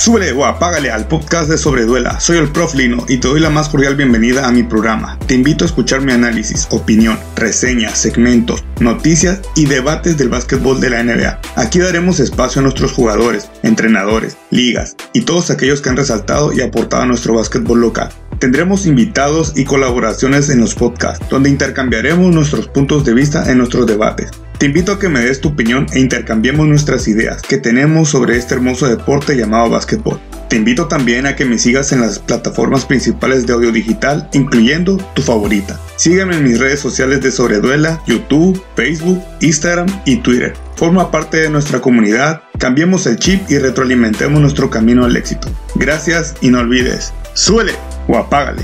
Súbele o apágale al podcast de Sobreduela. Soy el Prof Lino y te doy la más cordial bienvenida a mi programa. Te invito a escuchar mi análisis, opinión, reseñas, segmentos, noticias y debates del básquetbol de la NBA. Aquí daremos espacio a nuestros jugadores, entrenadores, ligas y todos aquellos que han resaltado y aportado a nuestro básquetbol local. Tendremos invitados y colaboraciones en los podcasts, donde intercambiaremos nuestros puntos de vista en nuestros debates. Te invito a que me des tu opinión e intercambiemos nuestras ideas que tenemos sobre este hermoso deporte llamado básquetbol. Te invito también a que me sigas en las plataformas principales de audio digital, incluyendo tu favorita. Sígueme en mis redes sociales de Sobreduela, YouTube, Facebook, Instagram y Twitter. Forma parte de nuestra comunidad, cambiemos el chip y retroalimentemos nuestro camino al éxito. Gracias y no olvides, suele o apágale.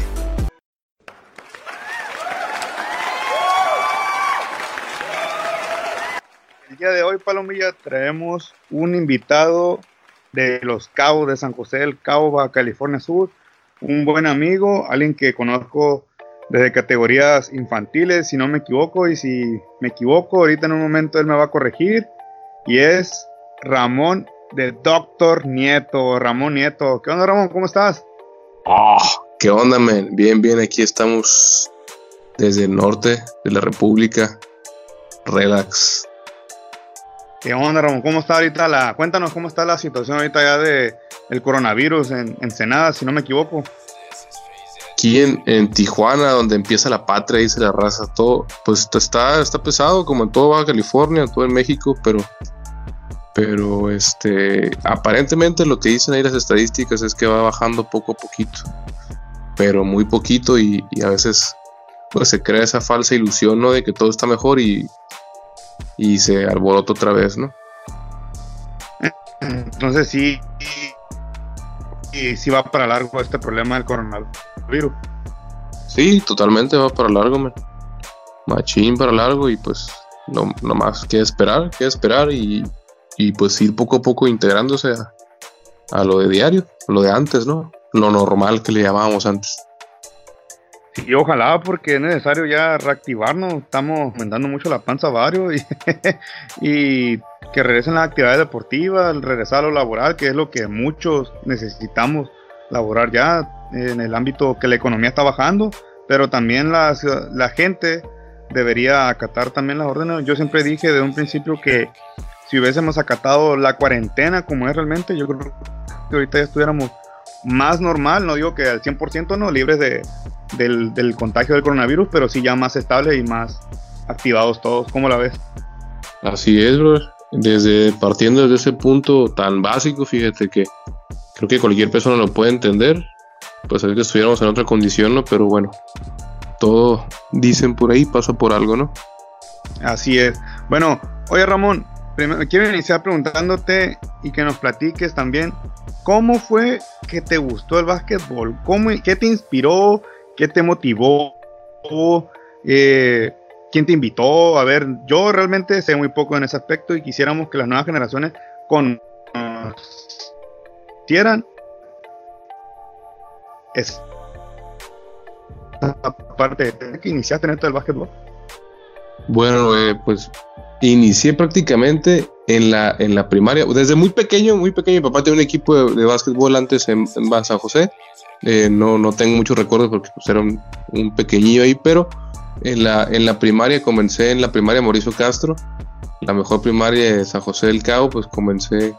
El día de hoy, Palomilla, traemos un invitado de los Cabos de San José del Cabo, Baja California Sur, un buen amigo, alguien que conozco desde categorías infantiles, si no me equivoco, y si me equivoco, ahorita en un momento él me va a corregir, y es Ramón de Doctor Nieto, Ramón Nieto. ¿Qué onda, Ramón? ¿Cómo estás? Oh, ¿Qué onda, men? Bien, bien, aquí estamos desde el norte de la República. Relax. ¿Qué onda, Ramón? ¿Cómo está ahorita la... Cuéntanos cómo está la situación ahorita ya de el coronavirus en Ensenada, si no me equivoco. Aquí en, Tijuana, donde empieza la patria, dice la raza, todo, pues está, está pesado, como en todo Baja California, en todo en México, pero, pero este, aparentemente lo que dicen ahí las estadísticas es que va bajando poco a poquito, pero muy poquito y, y a veces pues se crea esa falsa ilusión, ¿no? De que todo está mejor y, y se alborota otra vez, ¿no? Entonces sí, sí, sí va para largo este problema del coronavirus. Sí, totalmente va para largo, man. Machín para largo y pues no, no más que esperar, que esperar y, y, pues ir poco a poco integrándose a, a lo de diario, lo de antes, ¿no? Lo normal que le llamábamos antes. Y ojalá, porque es necesario ya reactivarnos. Estamos aumentando mucho la panza varios y, que regresen las actividades deportivas, regresar a lo laboral, que es lo que muchos necesitamos laborar ya en el ámbito que la economía está bajando, pero también la, la gente debería acatar también las órdenes. Yo siempre dije de un principio que si hubiésemos acatado la cuarentena como es realmente, yo creo que ahorita ya estuviéramos más normal, no digo que al 100% no, libres de, del, contagio del coronavirus, pero sí ya más estables y más activados todos. ¿Cómo la ves? Así es, bro. Desde partiendo desde ese punto tan básico, fíjate que creo que cualquier persona lo puede entender. Pues es que estuviéramos en otra condición, ¿no? Pero bueno, todo dicen por ahí pasa por algo, ¿no? Así es. Bueno, oye Ramón, quiero iniciar preguntándote y que nos platiques también cómo fue que te gustó el básquetbol, ¿Cómo, qué te inspiró, ¿Qué te motivó? Eh, ¿Quién te invitó? A ver, yo realmente sé muy poco en ese aspecto y quisiéramos que las nuevas generaciones conocieran es aparte de que iniciaste en esto del básquetbol. Bueno, eh, pues inicié prácticamente en la, en la primaria. Desde muy pequeño, muy pequeño, mi papá tenía un equipo de, básquetbol antes en, San José eh, no, no tengo muchos recuerdos porque pues, era un, pequeñillo ahí, pero en la, en la primaria comencé en la primaria Mauricio Castro, la mejor primaria de San José del Cabo, pues comencé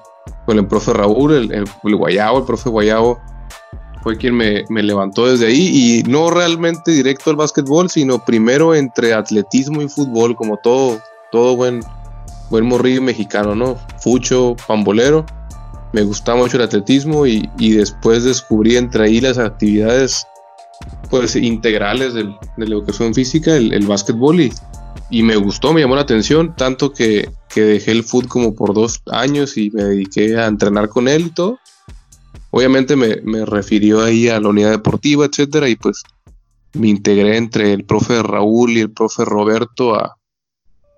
con el profe Raúl, el, el, Guayabo, el profe Guayabo fue quien me, levantó desde ahí y no realmente directo al básquetbol, sino primero entre atletismo y fútbol, como todo, todo buen, buen morrillo mexicano, ¿no? Fucho, pambolero me gustaba mucho el atletismo y, después descubrí entre ahí las actividades pues integrales de la educación física, el, el básquetbol y, y, me gustó, me llamó la atención, tanto que, dejé el fútbol como por dos años y me dediqué a entrenar con él y todo. Obviamente me, refirió ahí a la unidad deportiva, etcétera, y pues me integré entre el profe Raúl y el profe Roberto a,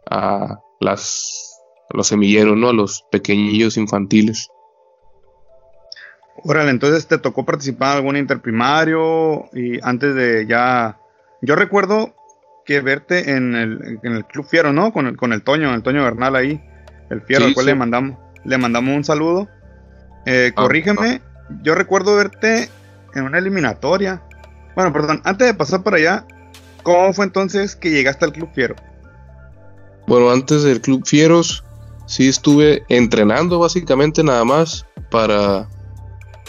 a las a los semilleros, ¿no? A los pequeñillos infantiles. Órale, entonces te tocó participar en algún interprimario y antes de ya... Yo recuerdo que verte en el, en el Club Fiero, ¿no? Con el, con el Toño, el Toño Bernal ahí, el Fiero, al cual le mandamos le mandamos un saludo. Eh, ah, corrígeme, yo recuerdo verte en una eliminatoria. Bueno, perdón, antes de pasar por allá, ¿cómo fue entonces que llegaste al Club Fiero? Bueno, antes del Club Fieros, sí estuve entrenando básicamente nada más para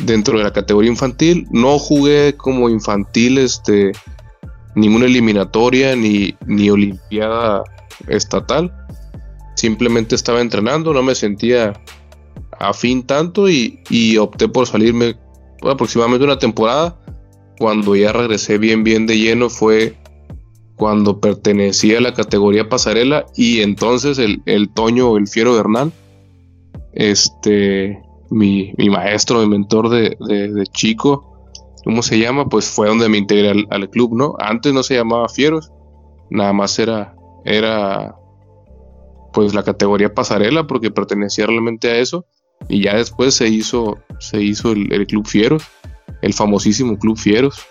dentro de la categoría infantil. No jugué como infantil este ninguna eliminatoria ni, ni olimpiada estatal. Simplemente estaba entrenando, no me sentía afín tanto y, y opté por salirme aproximadamente una temporada. Cuando ya regresé bien bien de lleno fue cuando pertenecía a la categoría pasarela y entonces el, el Toño, el Fiero Bernal, este, mi, maestro, mi mentor de, chico, ¿cómo se llama? Pues fue donde me integré al, club, ¿no? Antes no se llamaba Fieros, nada más era, era pues la categoría pasarela porque pertenecía realmente a eso y ya después se hizo, se hizo el, Club Fieros, el famosísimo Club Fieros.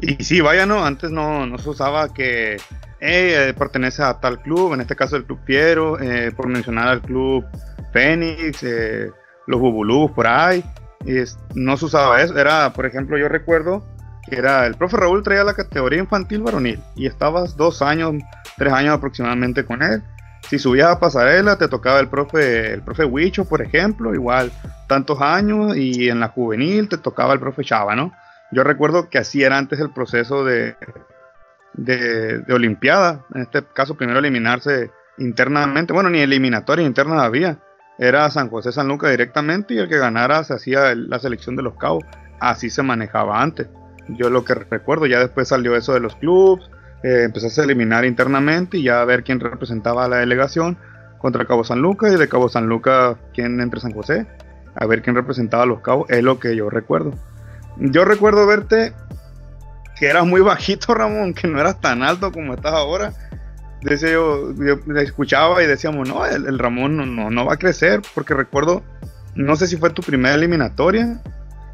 Y sí, vaya, ¿no? Antes no, no se usaba que eh, pertenece a tal club, en este caso el Club Piero, eh, por mencionar al Club Fénix, eh, los Bubulubus por ahí. Y no se usaba eso. Era, por ejemplo, yo recuerdo que era el profe Raúl traía la categoría infantil varonil y estabas dos años, tres años aproximadamente con él. Si subías a pasarela, te tocaba el profe, el profe Huicho, por ejemplo, igual tantos años, y en la juvenil te tocaba el profe Chava, ¿no? Yo recuerdo que así era antes el proceso de, de, Olimpiada. En este caso, primero eliminarse internamente. Bueno, ni eliminatoria interna había. Era San José San Lucas directamente y el que ganara se hacía la selección de los cabos. Así se manejaba antes. Yo lo que recuerdo, ya después salió eso de los clubes, eh, empezó a eliminar internamente y ya a ver quién representaba a la delegación contra Cabo San Lucas y de Cabo San Lucas quién entre San José, a ver quién representaba a los cabos, es lo que yo recuerdo. Yo recuerdo verte que eras muy bajito, Ramón, que no eras tan alto como estás ahora. Decía yo, escuchaba y decíamos, no, el, Ramón no, no, va a crecer, porque recuerdo, no sé si fue tu primera eliminatoria.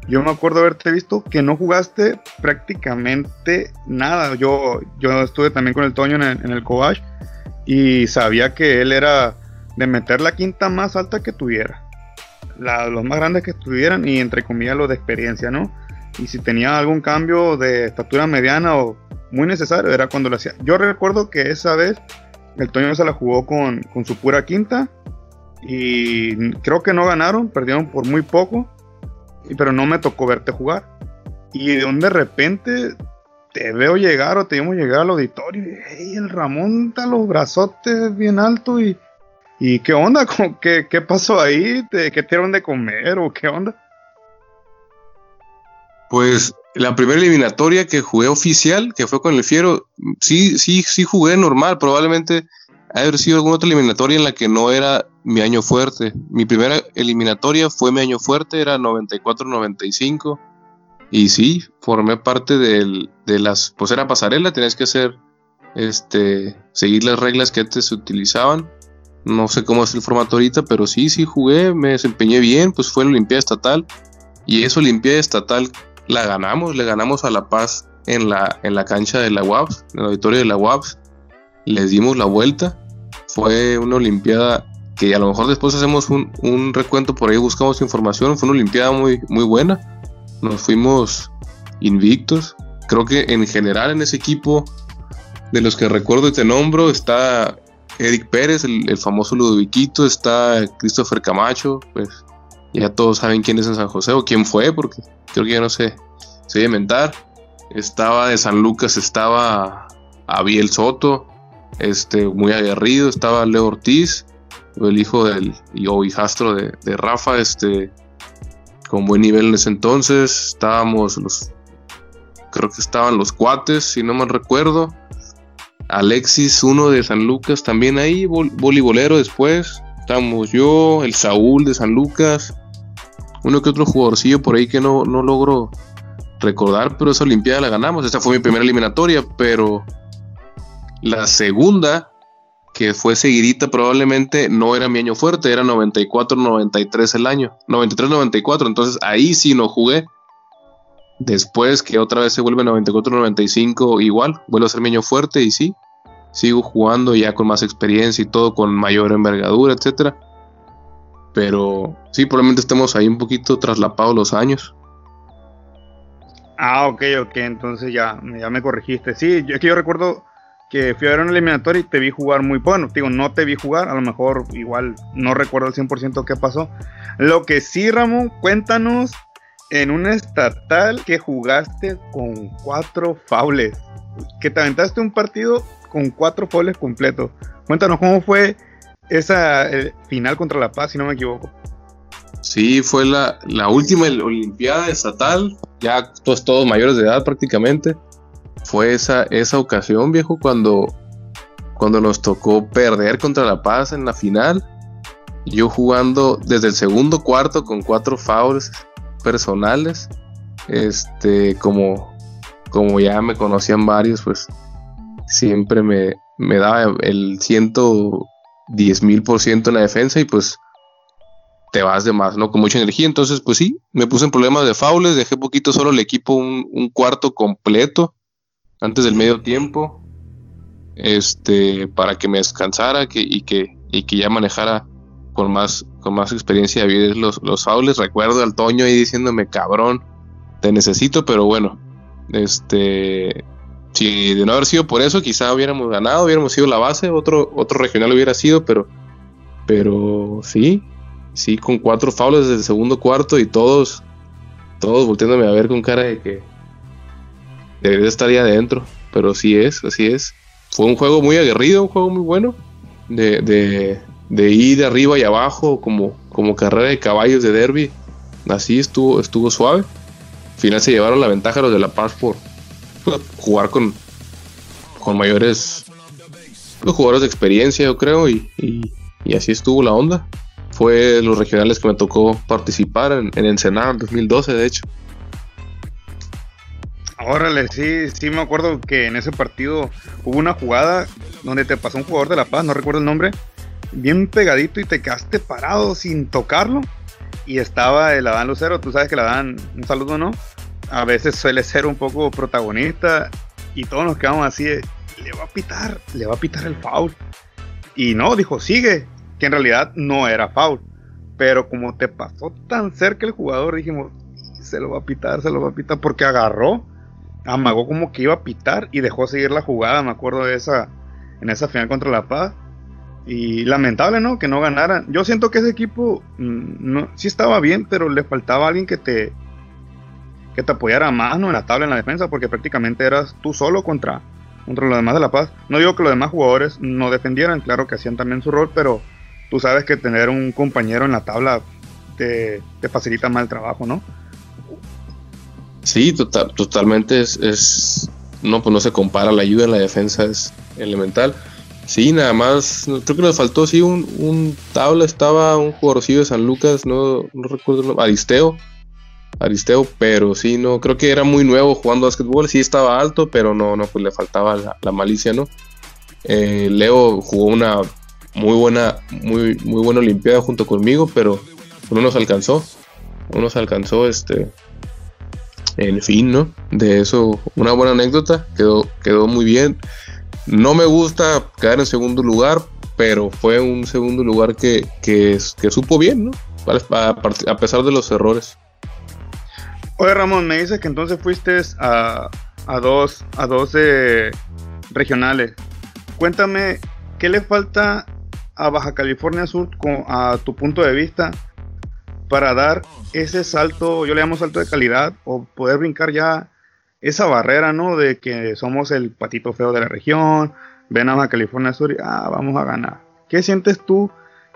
Yo me acuerdo haberte visto que no jugaste prácticamente nada. Yo, yo estuve también con el Toño en el, en y sabía que él era de meter la quinta más alta que tuviera. los más grandes que estuvieran y entre comillas los de experiencia, ¿no? y si tenía algún cambio de estatura mediana o muy necesario era cuando lo hacía. Yo recuerdo que esa vez el Toño se la jugó con, su pura quinta y creo que no ganaron, perdieron por muy poco, pero no me tocó verte jugar. Y de repente te veo llegar o te vimos llegar al auditorio y el Ramón está los brazotes bien alto y, y ¿qué onda? ¿Qué, ¿Qué pasó ahí? ¿Qué te dieron de comer o qué onda? Pues la primera eliminatoria que jugué oficial, que fue con el Fiero, sí, sí, sí jugué normal. Probablemente haber sido alguna otra eliminatoria en la que no era mi año fuerte. Mi primera eliminatoria fue mi año fuerte, era 94-95. Y sí, formé parte de las. Pues era pasarela, tenías que hacer. Este. Seguir las reglas que antes se utilizaban. No sé cómo es el formato ahorita, pero sí, sí jugué, me desempeñé bien, pues fue la Olimpiada Estatal. Y esa Olimpiada Estatal la ganamos, le ganamos a La Paz en la, en la cancha de la UAPS, en el auditorio de la UAPS, les dimos la vuelta, fue una Olimpiada que a lo mejor después hacemos un, recuento por ahí, buscamos información, fue una Olimpiada muy, muy buena, nos fuimos invictos, creo que en general en ese equipo, de los que recuerdo y te nombro, está Eric Pérez, el, famoso Ludoviquito, está Christopher Camacho, pues ya todos saben quién es en San José o quién fue, porque creo que ya no sé, se a inventar. Estaba de San Lucas, estaba Abiel Soto, este, muy aguerrido, estaba Leo Ortiz, el hijo del o hijastro de, Rafa, este, con buen nivel en ese entonces. Estábamos los, creo que estaban los cuates, si no me recuerdo. Alexis, uno de San Lucas, también ahí, voleibolero después. Estamos yo, el Saúl de San Lucas, uno que otro jugadorcillo por ahí que no, no logro recordar, pero esa Olimpiada la ganamos. Esta fue mi primera eliminatoria, pero la segunda, que fue seguidita, probablemente no era mi año fuerte, era 94-93 el año, 93-94, entonces ahí sí no jugué. Después que otra vez se vuelve 94-95 igual, vuelvo a ser mi año fuerte y sí, sigo jugando ya con más experiencia y todo, con mayor envergadura, etcétera pero sí, probablemente estemos ahí un poquito traslapados los años. Ah, ok, ok, entonces ya, ya me corregiste. Sí, es que yo recuerdo que fui a ver un eliminatorio y te vi jugar muy bueno. Digo, no te vi jugar, a lo mejor igual no recuerdo al 100% qué pasó. Lo que sí, Ramón, cuéntanos en un estatal que jugaste con cuatro faules. Que te aventaste un partido con cuatro faules completos. Cuéntanos cómo fue esa eh, final contra La Paz, si no me equivoco. Sí, fue la, la última Olimpiada estatal, ya todos, todos mayores de edad prácticamente fue esa, esa ocasión, viejo, cuando, cuando nos tocó perder contra La Paz en la final. Yo jugando desde el segundo cuarto con cuatro fouls personales. Este, como, como ya me conocían varios, pues siempre me, me daba el 110 mil por ciento en la defensa y pues te vas de más, ¿no? Con mucha energía. Entonces, pues sí, me puse en problemas de faules, dejé poquito solo el equipo un, un cuarto completo antes del medio tiempo, este, para que me descansara que, y, que, y que ya manejara con más, con más experiencia de los, los faules. Recuerdo al Toño ahí diciéndome, cabrón, te necesito, pero bueno, este, si de no haber sido por eso, quizá hubiéramos ganado, hubiéramos sido la base, otro, otro regional hubiera sido, pero, pero sí, sí, con cuatro faules desde el segundo cuarto y todos, todos volteándome a ver con cara de que, debería estar ahí adentro, pero sí es, así es. Fue un juego muy aguerrido, un juego muy bueno, de, de, de ir de arriba y abajo, como, como carrera de caballos de derby. Así estuvo, estuvo suave. Al final se llevaron la ventaja los de La Paz por jugar con, con mayores los jugadores de experiencia, yo creo, y, y, así estuvo la onda. Fue los regionales que me tocó participar en, en Ensenada en 2012, de hecho. Órale, sí, sí me acuerdo que en ese partido hubo una jugada donde te pasó un jugador de La Paz, no recuerdo el nombre, bien pegadito y te quedaste parado sin tocarlo. Y estaba el Adán Lucero, tú sabes que el Adán, un saludo, ¿no? A veces suele ser un poco protagonista y todos nos quedamos así, le va a pitar, le va a pitar el foul. Y no, dijo, sigue, que en realidad no era foul. Pero como te pasó tan cerca el jugador, dijimos, se lo va a pitar, se lo va a pitar, porque agarró amagó como que iba a pitar y dejó seguir la jugada, me acuerdo de esa, en esa final contra La Paz. Y lamentable, ¿no? Que no ganaran. Yo siento que ese equipo mm, no, sí estaba bien, pero le faltaba alguien que te que te apoyara más ¿no? en la tabla en la defensa, porque prácticamente eras tú solo contra, contra los demás de La Paz. No digo que los demás jugadores no defendieran, claro que hacían también su rol, pero tú sabes que tener un compañero en la tabla te, te facilita más el trabajo, ¿no? Sí, total, totalmente es, no, pues no se compara, la ayuda en la defensa es elemental. Sí, nada más, creo que nos faltó, sí, un, un tabla, estaba un jugadorcillo de San Lucas, no, no recuerdo Aristeo, Aristeo, pero sí, no, creo que era muy nuevo jugando básquetbol, sí estaba alto, pero no, no, pues le faltaba la, malicia, ¿no? Eh, Leo jugó una muy buena, muy, muy buena Olimpiada junto conmigo, pero no nos alcanzó, no nos alcanzó, este, en fin, ¿no? De eso, una buena anécdota, quedó, quedó muy bien. No me gusta quedar en segundo lugar, pero fue un segundo lugar que, que, supo bien, ¿no? A, pesar de los errores. Oye, Ramón, me dices que entonces fuiste a, a dos, a dos regionales. Cuéntame, ¿qué le falta a Baja California Sur a tu punto de vista para dar ese salto, yo le llamo salto de calidad, o poder brincar ya esa barrera, ¿no? De que somos el patito feo de la región, ven a California Sur y ah, vamos a ganar. ¿Qué sientes tú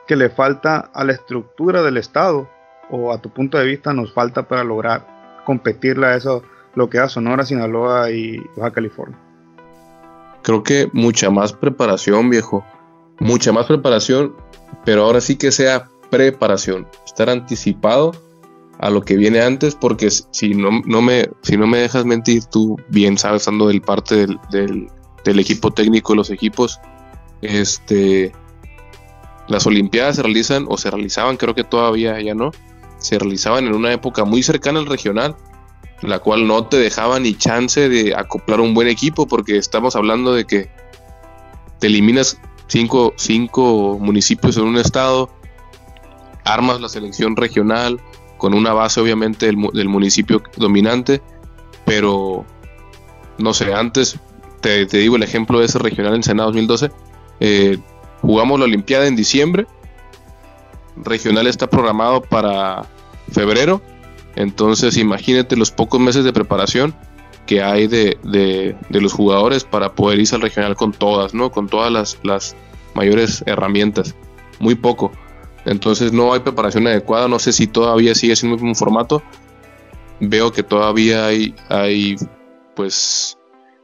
que le falta a la estructura del Estado o a tu punto de vista nos falta para lograr competirle a eso, lo que da Sonora, Sinaloa y Baja California? Creo que mucha más preparación, viejo. Mucha más preparación, pero ahora sí que sea preparación, estar anticipado a lo que viene antes, porque si no, no, me, si no me dejas mentir, tú bien sabes, estando del parte del, del, equipo técnico de los equipos, este, las Olimpiadas se realizan, o se realizaban, creo que todavía ya no, se realizaban en una época muy cercana al regional, la cual no te dejaba ni chance de acoplar un buen equipo, porque estamos hablando de que te eliminas cinco, cinco municipios en un estado, armas la selección regional con una base obviamente del, del municipio dominante, pero no sé, antes te, digo el ejemplo de ese regional en Senado 2012, eh, jugamos la Olimpiada en diciembre, regional está programado para febrero, entonces imagínate los pocos meses de preparación que hay de, los jugadores para poder irse al regional con todas, ¿no? Con todas las, las mayores herramientas. Muy poco. Entonces no hay preparación adecuada. No sé si todavía sigue siendo el mismo formato. Veo que todavía hay, hay pues,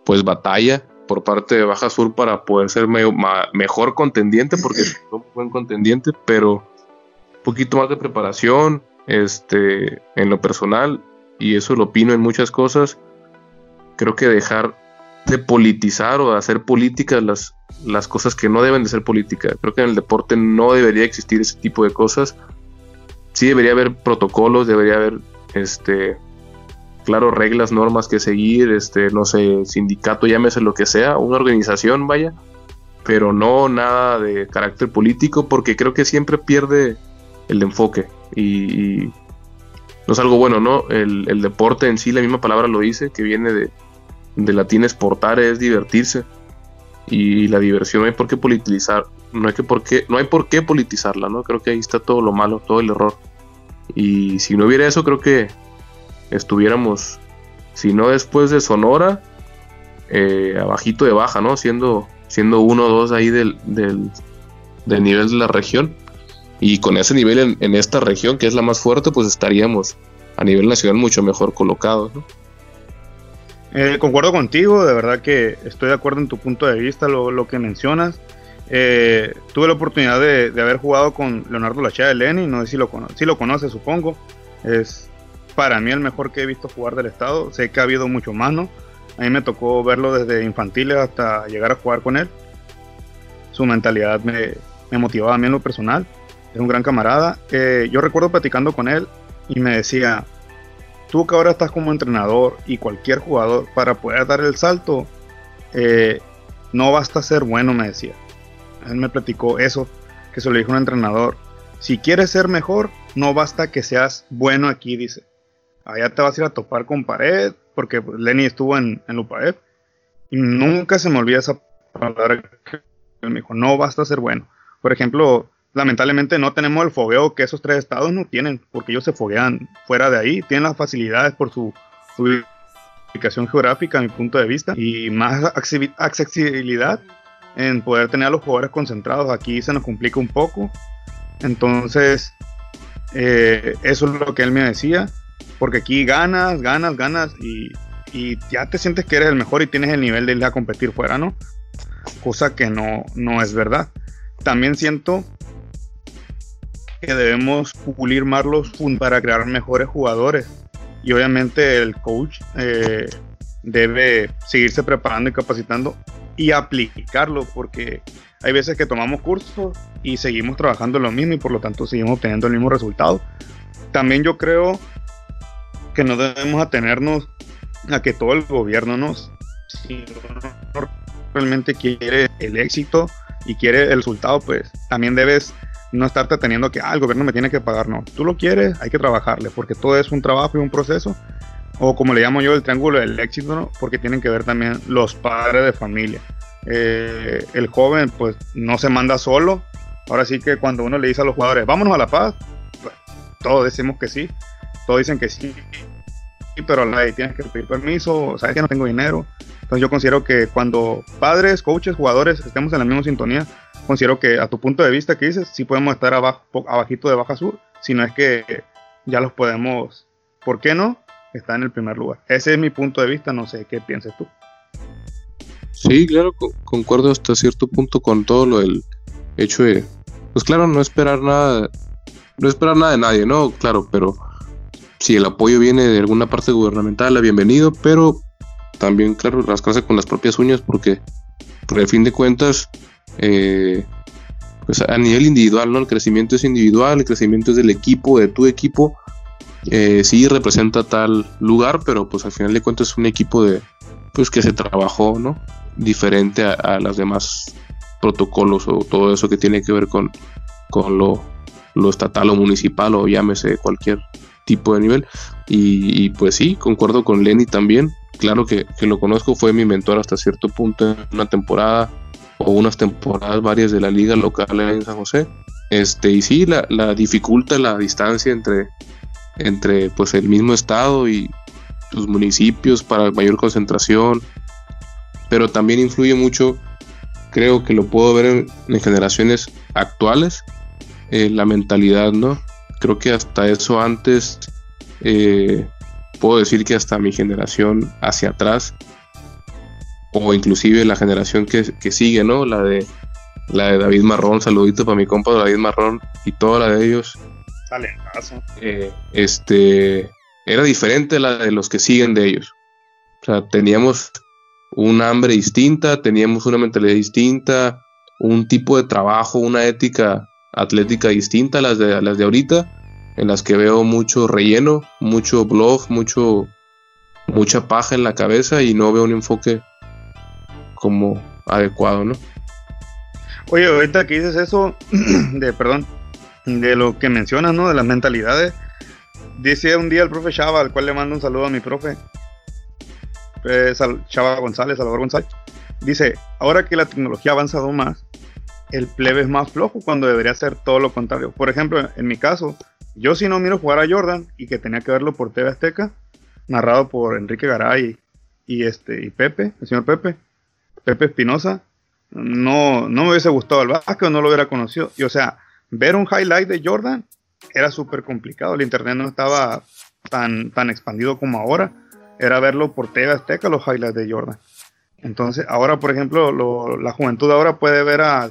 pues batalla por parte de Baja Sur para poder ser mejor contendiente, porque es un buen contendiente, pero un poquito más de preparación este, en lo personal, y eso lo opino en muchas cosas. Creo que dejar de politizar o de hacer políticas las, las cosas que no deben de ser políticas. Creo que en el deporte no debería existir ese tipo de cosas. Sí debería haber protocolos, debería haber este claro, reglas, normas que seguir, este, no sé, sindicato, llámese lo que sea, una organización, vaya, pero no nada de carácter político, porque creo que siempre pierde el enfoque y, no es algo bueno, ¿no? El, deporte en sí, la misma palabra lo dice, que viene de, de latín exportar, es divertirse. Y la diversión no hay por qué politizar, no hay, que por qué, no hay por qué politizarla, ¿no? Creo que ahí está todo lo malo, todo el error. Y si no hubiera eso, creo que estuviéramos, si no después de Sonora, eh, abajito de baja, ¿no? Siendo, siendo uno o dos ahí del, del, nivel de la región. Y con ese nivel en, esta región, que es la más fuerte, pues estaríamos a nivel nacional mucho mejor colocados. Eh, concuerdo contigo, de verdad que estoy de acuerdo en tu punto de vista, lo, que mencionas. Eh, tuve la oportunidad de, haber jugado con Leonardo Lachea de Leni, no sé si lo, si lo conoce, supongo. Es para mí el mejor que he visto jugar del estado. Sé que ha habido mucho más, ¿no? A mí me tocó verlo desde infantiles hasta llegar a jugar con él. Su mentalidad me, motivaba a mí en lo personal. Es un gran camarada. Eh, yo recuerdo platicando con él y me decía, tú que ahora estás como entrenador y cualquier jugador para poder dar el salto, eh, no basta ser bueno, me decía. Él me platicó eso, que se lo dijo un entrenador. Si quieres ser mejor, no basta que seas bueno aquí, dice allá te vas a ir a topar con pared, porque Lenny estuvo en, en y nunca se me olvida esa palabra que me dijo, no basta ser bueno. Por ejemplo, lamentablemente no tenemos el fogueo que esos tres estados no tienen, porque ellos se foguean fuera de ahí, tienen las facilidades por su, ubicación geográfica, a mi punto de vista, y más accesibilidad en poder tener a los jugadores concentrados. Aquí se nos complica un poco. Entonces, eh, eso es lo que él me decía. Porque aquí ganas, ganas, ganas y, ya te sientes que eres el mejor y tienes el nivel de ir a competir fuera, ¿no? Cosa que no, no es verdad. También siento que debemos pulir más los para crear mejores jugadores. Y obviamente el coach eh, debe seguirse preparando y capacitando y aplicarlo porque hay veces que tomamos cursos y seguimos trabajando lo mismo y por lo tanto seguimos obteniendo el mismo resultado. También yo creo que no debemos atenernos a que todo el gobierno nos, si realmente quiere el éxito y quiere el resultado, pues también debes no estarte teniendo que, ah, el gobierno me tiene que pagar, no, tú lo quieres, hay que trabajarle, porque todo es un trabajo y un proceso, o como le llamo yo, el triángulo del éxito, ¿no? porque tienen que ver también los padres de familia. Eh, el joven, pues, no se manda solo, ahora sí que cuando uno le dice a los jugadores, vámonos a La Paz, pues, todos decimos que sí, todos dicen que sí, pero la tienes que pedir permiso, sabes que no tengo dinero. Entonces yo considero que cuando padres, coaches, jugadores estemos en la misma sintonía, considero que a tu punto de vista que dices, sí podemos estar abajo, abajito de Baja Sur, si no es que ya los podemos, ¿por qué no? Está en el primer lugar. Ese es mi punto de vista, no sé qué pienses tú. Sí, claro, concuerdo hasta cierto punto con todo lo del hecho de, pues claro, no esperar nada, no esperar nada de nadie, ¿no? Claro, pero si el apoyo viene de alguna parte gubernamental, bienvenido, pero también, claro, rascarse con las propias uñas porque, por fin de cuentas, eh, pues a nivel individual, ¿no? El crecimiento es individual, el crecimiento es del equipo, de tu equipo. Eh, sí representa tal lugar, pero pues al final de cuentas es un equipo de, pues que se trabajó, ¿no? Diferente a, a las demás protocolos o todo eso que tiene que ver con, con lo lo estatal o municipal o llámese cualquier tipo de nivel. Y, pues sí, concuerdo con Lenny también. Claro que, lo conozco, fue mi mentor hasta cierto punto en una temporada o unas temporadas varias de la liga local en San José. Este, y sí, la, la dificulta la distancia entre, entre pues el mismo estado y sus municipios para mayor concentración. Pero también influye mucho, creo que lo puedo ver en, generaciones actuales, eh, la mentalidad, ¿no? Creo que hasta eso antes, eh, puedo decir que hasta mi generación hacia atrás, o inclusive la generación que, sigue, ¿no? La de, la de David Marrón, saludito para mi compa David Marrón y toda la de ellos. Eh, este, era diferente la de los que siguen de ellos. O sea, teníamos un hambre distinta, teníamos una mentalidad distinta, un tipo de trabajo, una ética atlética distinta a las de, las de ahorita, en las que veo mucho relleno, mucho blog, mucho, mucha paja en la cabeza y no veo un enfoque como adecuado, ¿no? Oye, ahorita que dices eso, de, perdón, de lo que mencionas, ¿no? De las mentalidades. Dice un día el profe Chava, al cual le mando un saludo a mi profe, Chava González, Salvador González. Dice, ahora que la tecnología ha avanzado más, el plebe es más flojo cuando debería ser todo lo contrario. Por ejemplo, en mi caso, yo si no miro jugar a Jordan y que tenía que verlo por TV Azteca, narrado por Enrique Garay y, este, y Pepe, el señor Pepe, Pepe Espinosa, no, no me hubiese gustado el básquet no lo hubiera conocido. Y o sea, ver un highlight de Jordan era súper complicado. El internet no estaba tan, tan expandido como ahora. Era verlo por TV Azteca, los highlights de Jordan. Entonces, ahora, por ejemplo, la juventud ahora puede ver a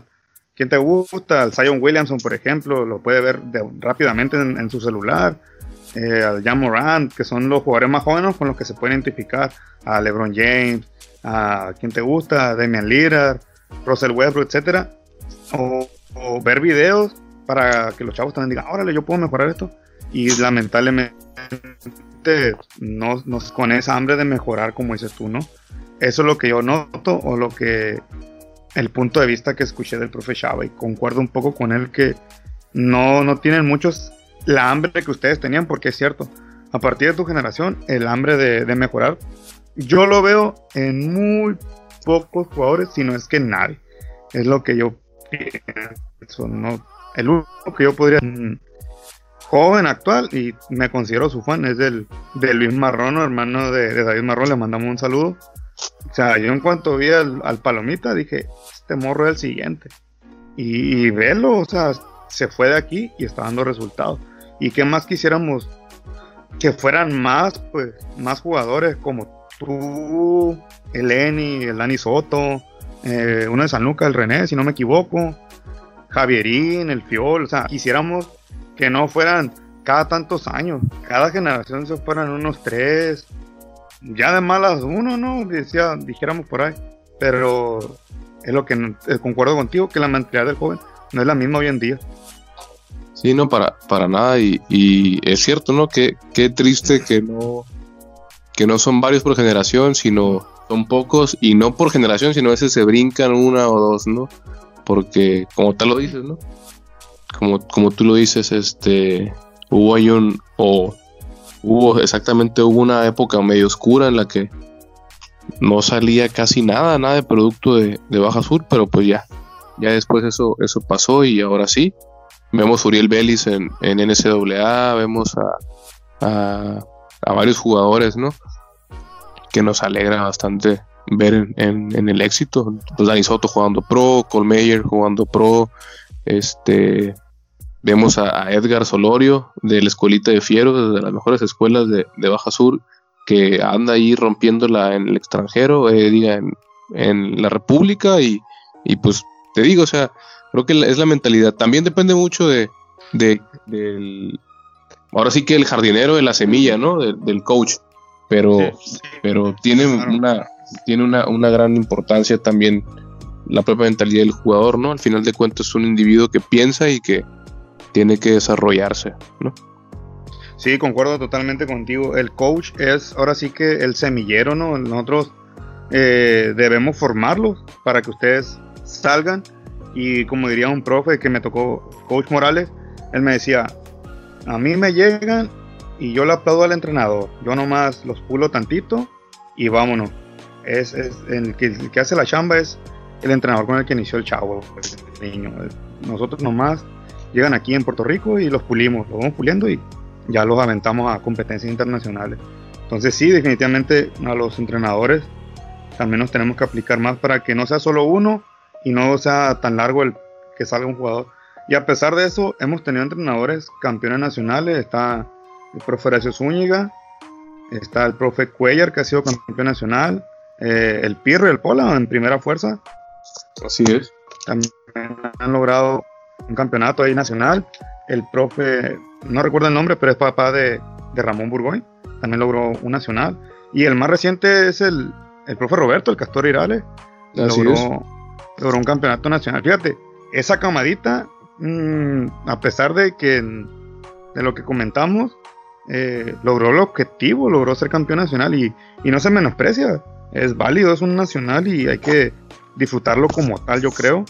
quien te gusta, al Zion Williamson, por ejemplo, lo puede ver rápidamente en, su celular. Eh, al Jan Morant, que son los jugadores más jóvenes con los que se puede identificar. A LeBron James, a quien te gusta, Damian Lillard, Russell Westbrook, etcétera. O, o ver videos para que los chavos también digan, órale, yo puedo mejorar esto. Y lamentablemente no, no con esa hambre de mejorar, como dices tú, ¿no? Eso es lo que yo noto o lo que el punto de vista que escuché del profe Chava y concuerdo un poco con él que no, no tienen muchos la hambre que ustedes tenían, porque es cierto, a partir de tu generación, el hambre de, de mejorar, yo lo veo en muy pocos jugadores, si no es que nadie. Es lo que yo pienso, no, el único que yo podría joven actual y me considero su fan es del de Luis Marrón, hermano de, David Marrón, le mandamos un saludo. O sea, yo en cuanto vi al, Palomita dije, este morro es el siguiente. Y, y, verlo, o sea, se fue de aquí y está dando resultados. Y qué más quisiéramos que fueran más, pues, más jugadores como tú, el Eni, el Dani Soto, eh, uno de San Lucas, el René, si no me equivoco. Javierín, el Fiol, o sea, quisiéramos que no fueran cada tantos años, cada generación se fueran unos tres, ya de malas uno, ¿no? Decía, dijéramos por ahí, pero es lo que eh, concuerdo contigo, que la mentalidad del joven no es la misma hoy en día. Sí, no, para, para nada, y, es cierto, ¿no? Qué, qué triste que no, que no son varios por generación, sino son pocos, y no por generación, sino a veces se brincan una o dos, ¿no? porque como tal lo dices, ¿no? Como, como tú lo dices, este, hubo ahí un, o hubo exactamente hubo una época medio oscura en la que no salía casi nada, nada de producto de, Baja Sur, pero pues ya, ya después eso, eso pasó y ahora sí. Vemos Uriel Vélez en, en NCAA, vemos a, a, a, varios jugadores, ¿no? Que nos alegra bastante ver en, el éxito. Pues Dani Soto jugando pro, Colmeyer jugando pro, este vemos a, Edgar Solorio de la escuelita de Fieros, de las mejores escuelas de, Baja Sur, que anda ahí rompiéndola en el extranjero, eh, diga, en, la República, y, pues te digo, o sea, creo que es la mentalidad. También depende mucho de, de del, ahora sí que el jardinero de la semilla, ¿no? del coach. Pero, pero tiene una, tiene una, una gran importancia también la propia mentalidad del jugador, ¿no? Al final de cuentas es un individuo que piensa y que tiene que desarrollarse, ¿no? Sí, concuerdo totalmente contigo. El coach es ahora sí que el semillero, ¿no? Nosotros eh, debemos formarlos para que ustedes salgan y como diría un profe que me tocó, coach Morales, él me decía, a mí me llegan y yo le aplaudo al entrenador, yo nomás los pulo tantito y vámonos. Es, el, que, el, que, hace la chamba es el entrenador con el que inició el chavo, el niño. Nosotros nomás llegan aquí en Puerto Rico y los pulimos, los vamos puliendo y ya los aventamos a competencias internacionales. Entonces sí, definitivamente a los entrenadores también nos tenemos que aplicar más para que no sea solo uno y no sea tan largo el que salga un jugador. Y a pesar de eso, hemos tenido entrenadores campeones nacionales. Está el profe Horacio Zúñiga, está el profe Cuellar, que ha sido campeón nacional, eh, el Pirro y el Pola en primera fuerza. Así es. También han logrado un campeonato ahí nacional. El profe, no recuerdo el nombre, pero es papá de, de Ramón Burgoy. También logró un nacional. Y el más reciente es el, el profe Roberto, el Castor Irales. logró, logró un campeonato nacional. Fíjate, esa camadita, mm, a pesar de que de lo que comentamos, eh, logró el objetivo, logró ser campeón nacional y, y, no se menosprecia. Es válido, es un nacional y hay que disfrutarlo como tal, yo creo.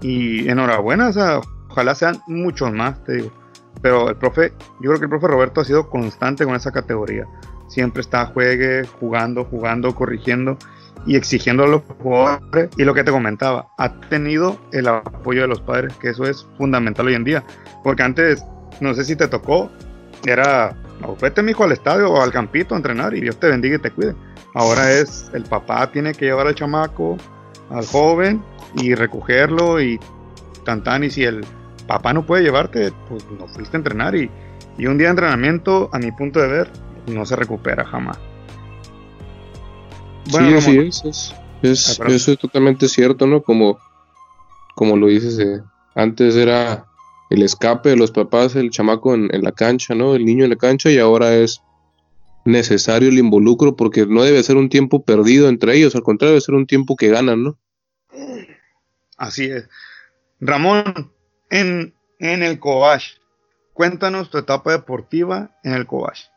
Y enhorabuena, o sea, ojalá sean muchos más, te digo. Pero el profe, yo creo que el profe Roberto ha sido constante con esa categoría. Siempre está juegue, jugando, jugando, corrigiendo y exigiendo a los jugadores. Y lo que te comentaba, ha tenido el apoyo de los padres, que eso es fundamental hoy en día. Porque antes, no sé si te tocó, era, vete mi hijo al estadio o al campito a entrenar y Dios te bendiga y te cuide. Ahora es, el papá tiene que llevar al chamaco, al joven, y recogerlo y tan y si el papá no puede llevarte, pues no fuiste a entrenar y, y un día de entrenamiento, a mi punto de ver, no se recupera jamás. Sí, así es, es, ah, eso es totalmente cierto, ¿no? Como, como lo dices, eh, antes era el escape de los papás, el chamaco en, la cancha, ¿no? El niño en la cancha y ahora es necesario el involucro porque no debe ser un tiempo perdido entre ellos, al contrario, debe ser un tiempo que ganan, ¿no? Así es. Ramón, en, en el Cobach, cuéntanos tu etapa deportiva en el Cobach.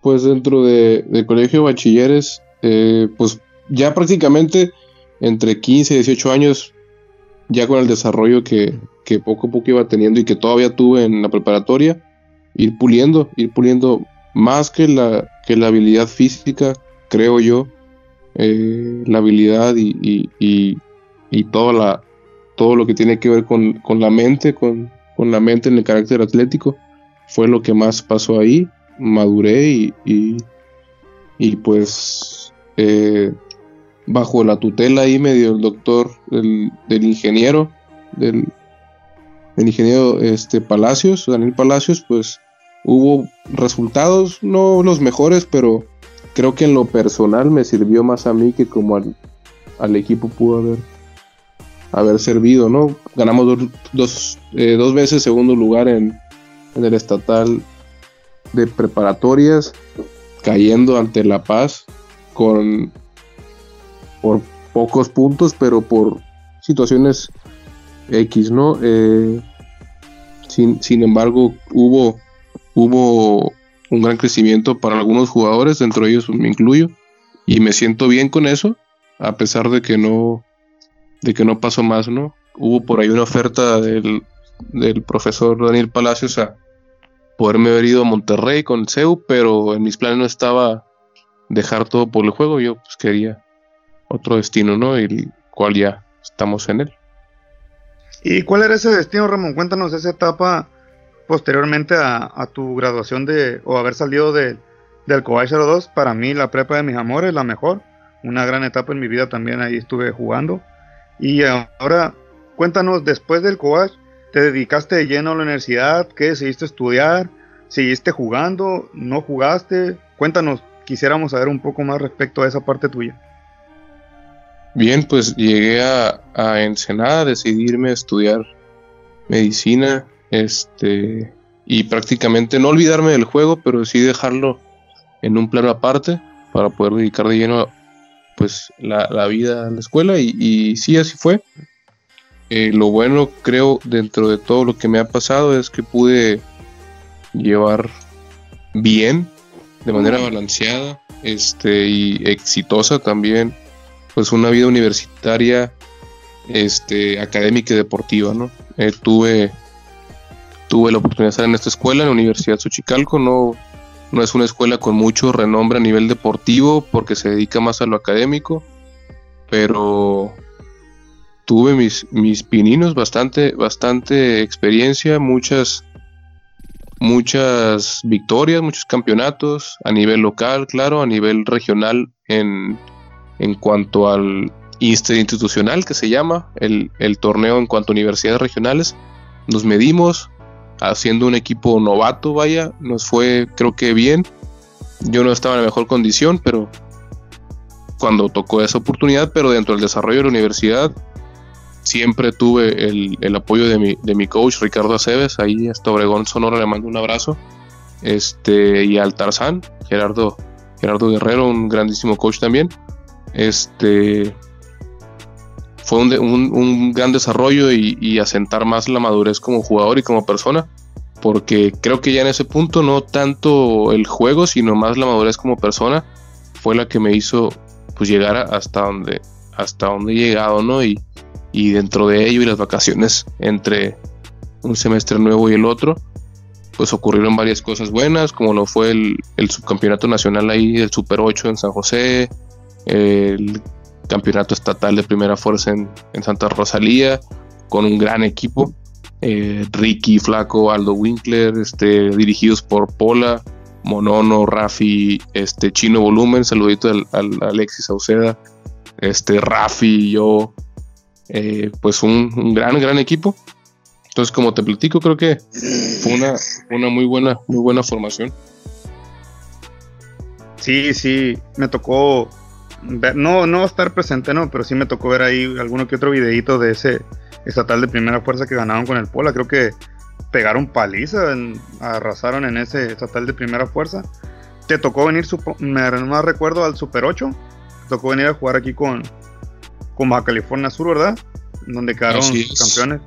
Pues dentro de, del colegio bachilleres, eh, pues ya prácticamente entre 15 y 18 años, ya con el desarrollo que, que poco a poco iba teniendo y que todavía tuve en la preparatoria, ir puliendo, ir puliendo más que la, que la habilidad física, creo yo, eh, la habilidad y, y, y, toda la, todo lo que tiene que ver con, con la mente, con, con, la mente en el carácter atlético, fue lo que más pasó ahí. Maduré y, y, pues eh, bajo la tutela ahí medio el doctor del, del ingeniero, del, ingeniero este, Palacios, Daniel Palacios, pues hubo resultados, no los mejores, pero creo que en lo personal me sirvió más a mí que como al, equipo pudo haber, haber servido, ¿no? Ganamos dos, eh, dos, veces segundo lugar en, en, el estatal de preparatorias, cayendo ante La Paz con por pocos puntos, pero por situaciones X, ¿no? Eh, sin, sin embargo, hubo, hubo un gran crecimiento para algunos jugadores, dentro de ellos me incluyo, y me siento bien con eso, a pesar de que no, de que no pasó más, ¿no? Hubo por ahí una oferta del, del profesor Daniel Palacios a poderme haber ido a Monterrey con CEU, pero en mis planes no estaba dejar todo por el juego, yo pues quería otro destino, ¿no? Y el cual ya estamos en él. ¿Y cuál era ese destino, Ramón? Cuéntanos esa etapa posteriormente a, tu graduación de, o haber salido de, del Cobach 02, para mí la prepa de mis amores, la mejor, una gran etapa en mi vida también ahí estuve jugando. Y ahora, cuéntanos, después del Cobach, ¿te dedicaste de lleno a la universidad? ¿Qué decidiste estudiar? ¿Seguiste jugando? ¿No jugaste? Cuéntanos, quisiéramos saber un poco más respecto a esa parte tuya. Bien, pues llegué a, a Ensenada, decidirme a estudiar medicina este, y prácticamente no olvidarme del juego, pero sí dejarlo en un plano aparte para poder dedicar de lleno pues la, vida a la escuela y, y sí así fue. Eh, lo bueno creo dentro de todo lo que me ha pasado es que pude llevar bien, de manera balanceada este, y exitosa también, pues una vida universitaria este, académica y deportiva, ¿no? Eh, tuve, tuve la oportunidad de estar en esta escuela, en la Universidad Xochicalco, no, no es una escuela con mucho renombre a nivel deportivo porque se dedica más a lo académico, pero tuve mis, mis pininos, bastante, bastante experiencia, muchas, muchas victorias, muchos campeonatos a nivel local, claro, a nivel regional en, en cuanto al institucional que se llama, el, el torneo en cuanto a universidades regionales. Nos medimos haciendo un equipo novato, vaya, nos fue creo que bien. Yo no estaba en la mejor condición, pero cuando tocó esa oportunidad, pero dentro del desarrollo de la universidad siempre tuve el, apoyo de mi, de mi, coach Ricardo Aceves, ahí hasta Obregón Sonora le mando un abrazo, este, y al Tarzán, Gerardo, Gerardo Guerrero, un grandísimo coach también, este, fue un, un, gran desarrollo y, y, asentar más la madurez como jugador y como persona, porque creo que ya en ese punto no tanto el juego, sino más la madurez como persona fue la que me hizo pues llegar hasta donde hasta donde he llegado, ¿no? Y, y dentro de ello y las vacaciones entre un semestre nuevo y el otro, pues ocurrieron varias cosas buenas, como lo fue el, subcampeonato nacional ahí del Super 8 en San José, el campeonato estatal de primera fuerza en, Santa Rosalía, con un gran equipo, eh, Ricky, Flaco, Aldo Winkler, este, dirigidos por Pola, Monono, Rafi, este, Chino Volumen, saludito al, al Alexis Sauceda, este, Rafi y yo, eh, pues un, gran, gran equipo. Entonces, como te platico, creo que fue una, una muy buena, muy buena formación. Sí, sí, me tocó ver, no, no estar presente, no, pero sí me tocó ver ahí alguno que otro videito de ese estatal de primera fuerza que ganaron con el Pola. Creo que pegaron paliza, arrasaron en ese estatal de primera fuerza. Te tocó venir, me más recuerdo, al Super 8. Te tocó venir a jugar aquí con, con Baja California Sur, ¿verdad? Donde quedaron campeones.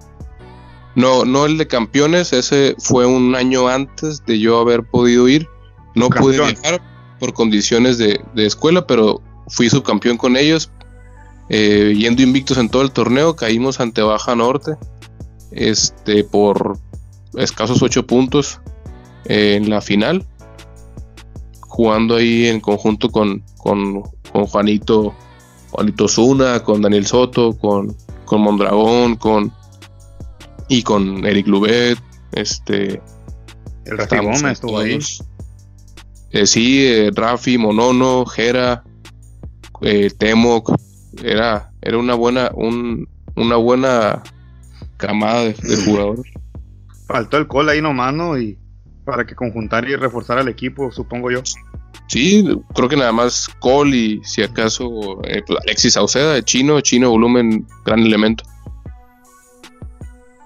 No, no el de campeones, ese fue un año antes de yo haber podido ir. No pude viajar por condiciones de, escuela, pero fui subcampeón con ellos. Eh, yendo invictos en todo el torneo, caímos ante Baja Norte este, por escasos ocho puntos eh, en la final. Jugando ahí en conjunto con, con, con Juanito Juanito Zuna, con Daniel Soto, con, con Mondragón, con y con Eric Lubet, este el Rafi Gómez estuvo ahí. Eh, sí, eh, Rafi, Monono, Jera, eh, Temoc, era, era una buena, un, una buena camada de, jugadores. Faltó el col ahí nomás, ¿no? Y para que conjuntar y reforzar al equipo, supongo yo. Sí, creo que nada más Cole y si acaso eh, pues, Alexis Sauceda, chino, chino volumen, gran elemento.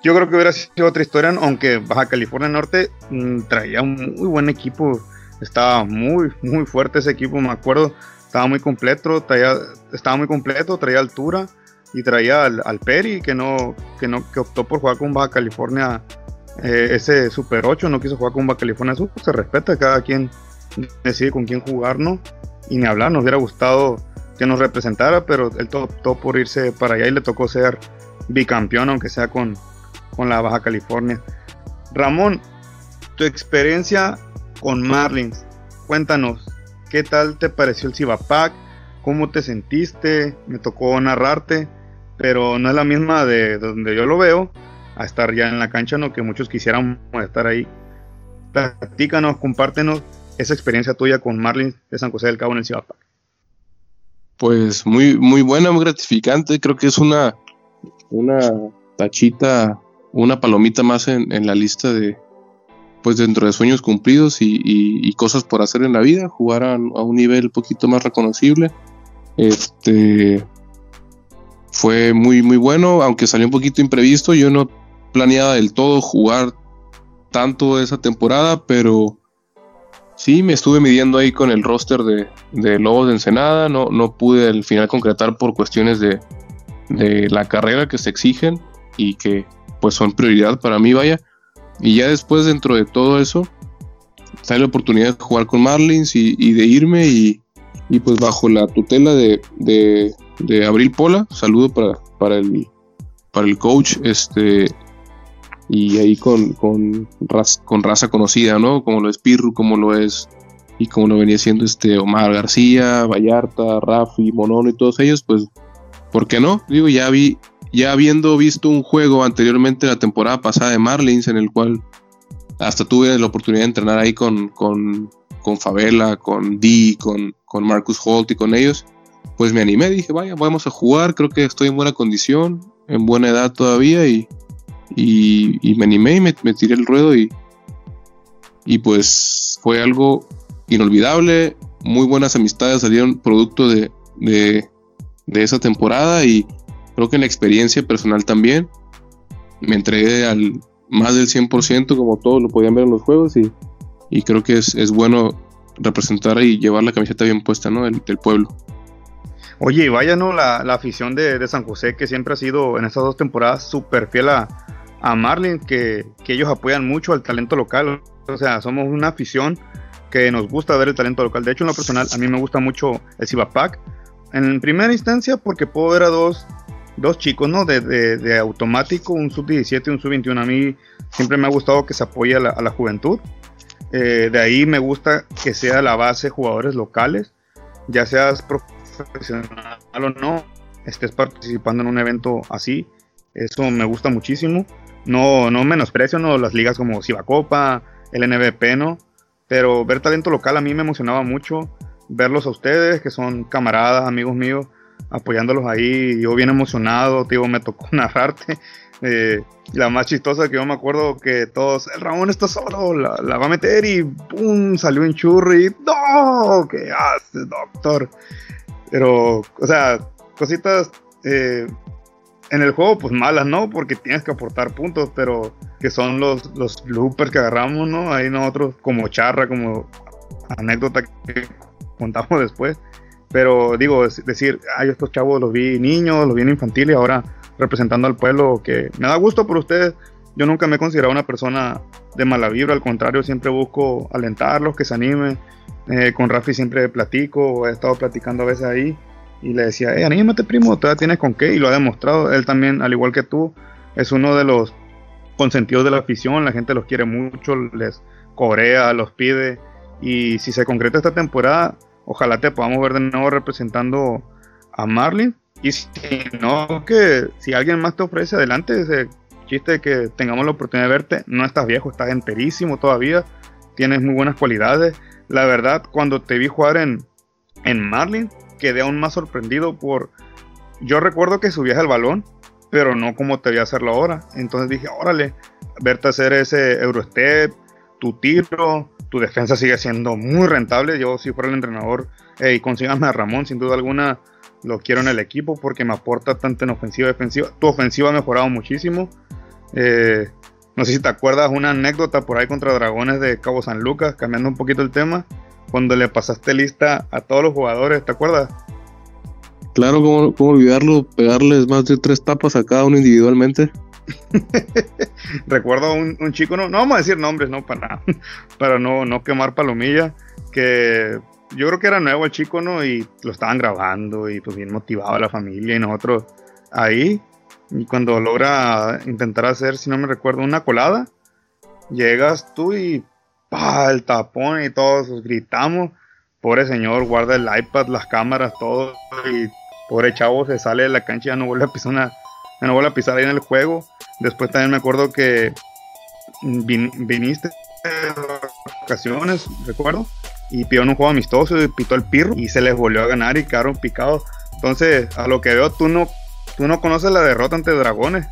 Yo creo que hubiera sido otra historia, aunque Baja California Norte mm, traía un muy buen equipo, estaba muy, muy fuerte ese equipo, me acuerdo, estaba muy completo, traía, estaba muy completo, traía altura y traía al, Peri que no, que no, que optó por jugar con Baja California eh, ese Super 8, no quiso jugar con Baja California se respeta cada quien decide con quién jugar, ¿no? Y ni hablar, nos hubiera gustado que nos representara, pero él optó por irse para allá y le tocó ser bicampeón, aunque sea con, con la Baja California. Ramón, tu experiencia con Marlins, cuéntanos, ¿qué tal te pareció el Cibapac? ¿Cómo te sentiste? Me tocó narrarte, pero no es la misma de donde yo lo veo a estar ya en la cancha, no que muchos quisieran estar ahí. Platícanos, compártenos esa experiencia tuya con Marlins de San José del Cabo en el Ciudad Pues muy, muy buena, muy gratificante. Creo que es una, una tachita, una palomita más en, la lista de, pues dentro de sueños cumplidos y, cosas por hacer en la vida, jugar a, un nivel un poquito más reconocible. Este fue muy, muy bueno, aunque salió un poquito imprevisto. Yo no planeaba del todo jugar tanto esa temporada, pero Sí, me estuve midiendo ahí con el roster de, de Lobos de Ensenada, no, no pude al final concretar por cuestiones de, la carrera que se exigen y que pues son prioridad para mí, vaya. Y ya después dentro de todo eso, sale la oportunidad de jugar con Marlins y, de irme y, pues bajo la tutela de, de, Abril Pola, saludo para, para, el, para el coach, este, y ahí con, con, con raza conocida, ¿no? Como lo es Pirru, como lo es, y como lo venía siendo este Omar García, Vallarta, Rafi, Monono y todos ellos, pues, ¿por qué no? Digo, ya vi, ya habiendo visto un juego anteriormente la temporada pasada de Marlins, en el cual hasta tuve la oportunidad de entrenar ahí con, con, con Favela, con D, con, con Marcus Holt y con ellos, pues me animé, dije, vaya, vamos a jugar, creo que estoy en buena condición, en buena edad todavía y y, me animé y me, tiré el ruedo y, y pues fue algo inolvidable, muy buenas amistades salieron producto de, de, esa temporada y creo que en la experiencia personal también me entregué al más del 100% como todos lo podían ver en los juegos y, y creo que es, es, bueno representar y llevar la camiseta bien puesta ¿no? del, pueblo. Oye, y vaya, ¿no? La, la afición de, de, San José que siempre ha sido en estas dos temporadas súper fiel a, a Marlin que, ellos apoyan mucho al talento local. O sea, somos una afición que nos gusta ver el talento local. De hecho, en lo personal, a mí me gusta mucho el Cibapac. En primera instancia, porque puedo ver a dos, dos chicos, ¿no? De, de, automático, un sub-17 y un sub-21. A mí siempre me ha gustado que se apoye a la, juventud. Eh, de ahí me gusta que sea la base jugadores locales, ya seas profesional o no, estés participando en un evento así. Eso me gusta muchísimo. No, no menosprecio ¿no? las ligas como Copa, el NBP, ¿no? Pero ver talento local a mí me emocionaba mucho. Verlos a ustedes, que son camaradas, amigos míos, apoyándolos ahí. Yo bien emocionado, tío, me tocó narrarte. Eh, la más chistosa que yo me acuerdo que todos, el Ramón está solo, la, va a meter y ¡pum! salió un churri. ¡No! ¿Qué haces, doctor? Pero, o sea, cositas eh, en el juego, pues malas, ¿no? Porque tienes que aportar puntos, pero que son los, los bloopers que agarramos, ¿no? Ahí nosotros, como charra, como anécdota que contamos después. Pero digo, decir, ay, estos chavos los vi niños, los vi en infantil y ahora representando al pueblo, que me da gusto por ustedes. Yo nunca me he considerado una persona de mala vibra, al contrario, siempre busco alentarlos, que se animen. Eh, con Rafi siempre platico, he estado platicando a veces ahí y le decía, eh, anímate primo, todavía tienes con qué, y lo ha demostrado, él también, al igual que tú, es uno de los consentidos de la afición, la gente los quiere mucho, les corea, los pide, y si se concreta esta temporada, ojalá te podamos ver de nuevo representando a Marlin, y si no, que si alguien más te ofrece adelante, ese chiste que tengamos la oportunidad de verte, no estás viejo, estás enterísimo todavía, tienes muy buenas cualidades, la verdad, cuando te vi jugar en, en Marlin, quedé aún más sorprendido por... Yo recuerdo que subías el balón, pero no como te voy a hacerlo ahora. Entonces dije, órale, verte hacer ese Eurostep, tu tiro, tu defensa sigue siendo muy rentable. Yo si fuera el entrenador y consíganme a Ramón, sin duda alguna lo quiero en el equipo porque me aporta tanto en ofensiva y defensiva. Tu ofensiva ha mejorado muchísimo. Eh, no sé si te acuerdas una anécdota por ahí contra Dragones de Cabo San Lucas, cambiando un poquito el tema cuando le pasaste lista a todos los jugadores, ¿te acuerdas? Claro, ¿cómo, olvidarlo? Pegarles más de tres tapas a cada uno individualmente. Recuerdo un, un chico, no, no vamos a decir nombres, ¿no? Para, para no, no quemar palomilla, que yo creo que era nuevo el chico, ¿no? Y lo estaban grabando y pues bien motivado a la familia y nosotros ahí. Y cuando logra intentar hacer, si no me recuerdo, una colada, llegas tú y pa, el tapón y todos gritamos. Pobre señor, guarda el iPad, las cámaras, todo. Y pobre chavo se sale de la cancha y ya no vuelve a pisar una, no vuelve a pisar ahí en el juego. Después también me acuerdo que viniste de ocasiones, recuerdo, y pidió un juego amistoso y pitó el pirro y se les volvió a ganar y quedaron picados. Entonces, a lo que veo, tú no, tú no conoces la derrota ante Dragones.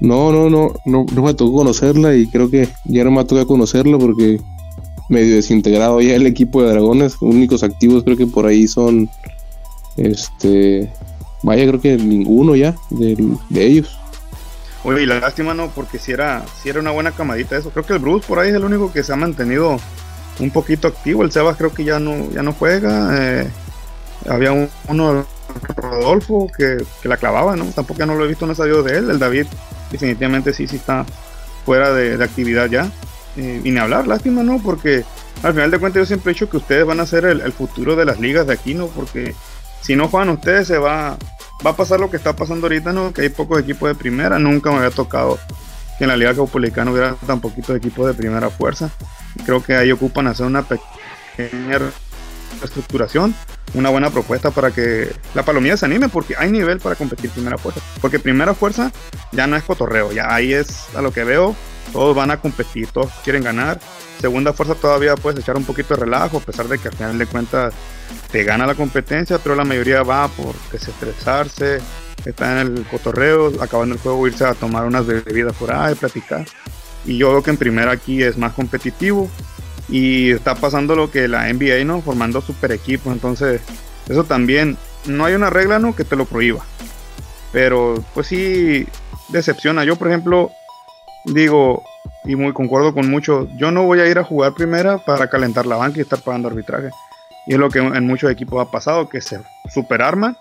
No, no, no, no, no me tocó conocerla y creo que ya no me tocó conocerla porque medio desintegrado ya el equipo de dragones, únicos activos creo que por ahí son, este, vaya creo que ninguno ya de, ellos. Oye, y la lástima no, porque si era, si era una buena camadita eso. Creo que el Bruce por ahí es el único que se ha mantenido un poquito activo. El Sebas creo que ya no, ya no juega. Eh, había uno, Rodolfo, que, la clavaba, ¿no? Tampoco ya no lo he visto, no he sabido de él. El David definitivamente sí, sí está fuera de, actividad ya. Eh, y ni hablar, lástima, ¿no? Porque al final de cuentas yo siempre he dicho que ustedes van a ser el, futuro de las ligas de aquí, ¿no? Porque si no juegan ustedes se va va a pasar lo que está pasando ahorita, ¿no? Que hay pocos equipos de primera. Nunca me había tocado que en la Liga Republicana hubiera tan poquitos equipos de primera fuerza. Creo que ahí ocupan hacer una pequeña reestructuración, una buena propuesta para que la palomilla se anime, porque hay nivel para competir primera fuerza. Porque primera fuerza ya no es cotorreo, ya ahí es a lo que veo, todos van a competir, todos quieren ganar. Segunda fuerza todavía puedes echar un poquito de relajo, a pesar de que al final de cuentas te gana la competencia, pero la mayoría va por desestresarse, está en el cotorreo, acabando el juego irse a tomar unas bebidas por ahí, platicar. Y yo veo que en primera aquí es más competitivo y está pasando lo que la NBA, ¿no? Formando super equipos, entonces eso también, no hay una regla, ¿no? Que te lo prohíba. Pero pues sí decepciona. Yo, por ejemplo, digo, y muy concuerdo con muchos, yo no voy a ir a jugar primera para calentar la banca y estar pagando arbitraje. Y es lo que en muchos equipos ha pasado, que se superarman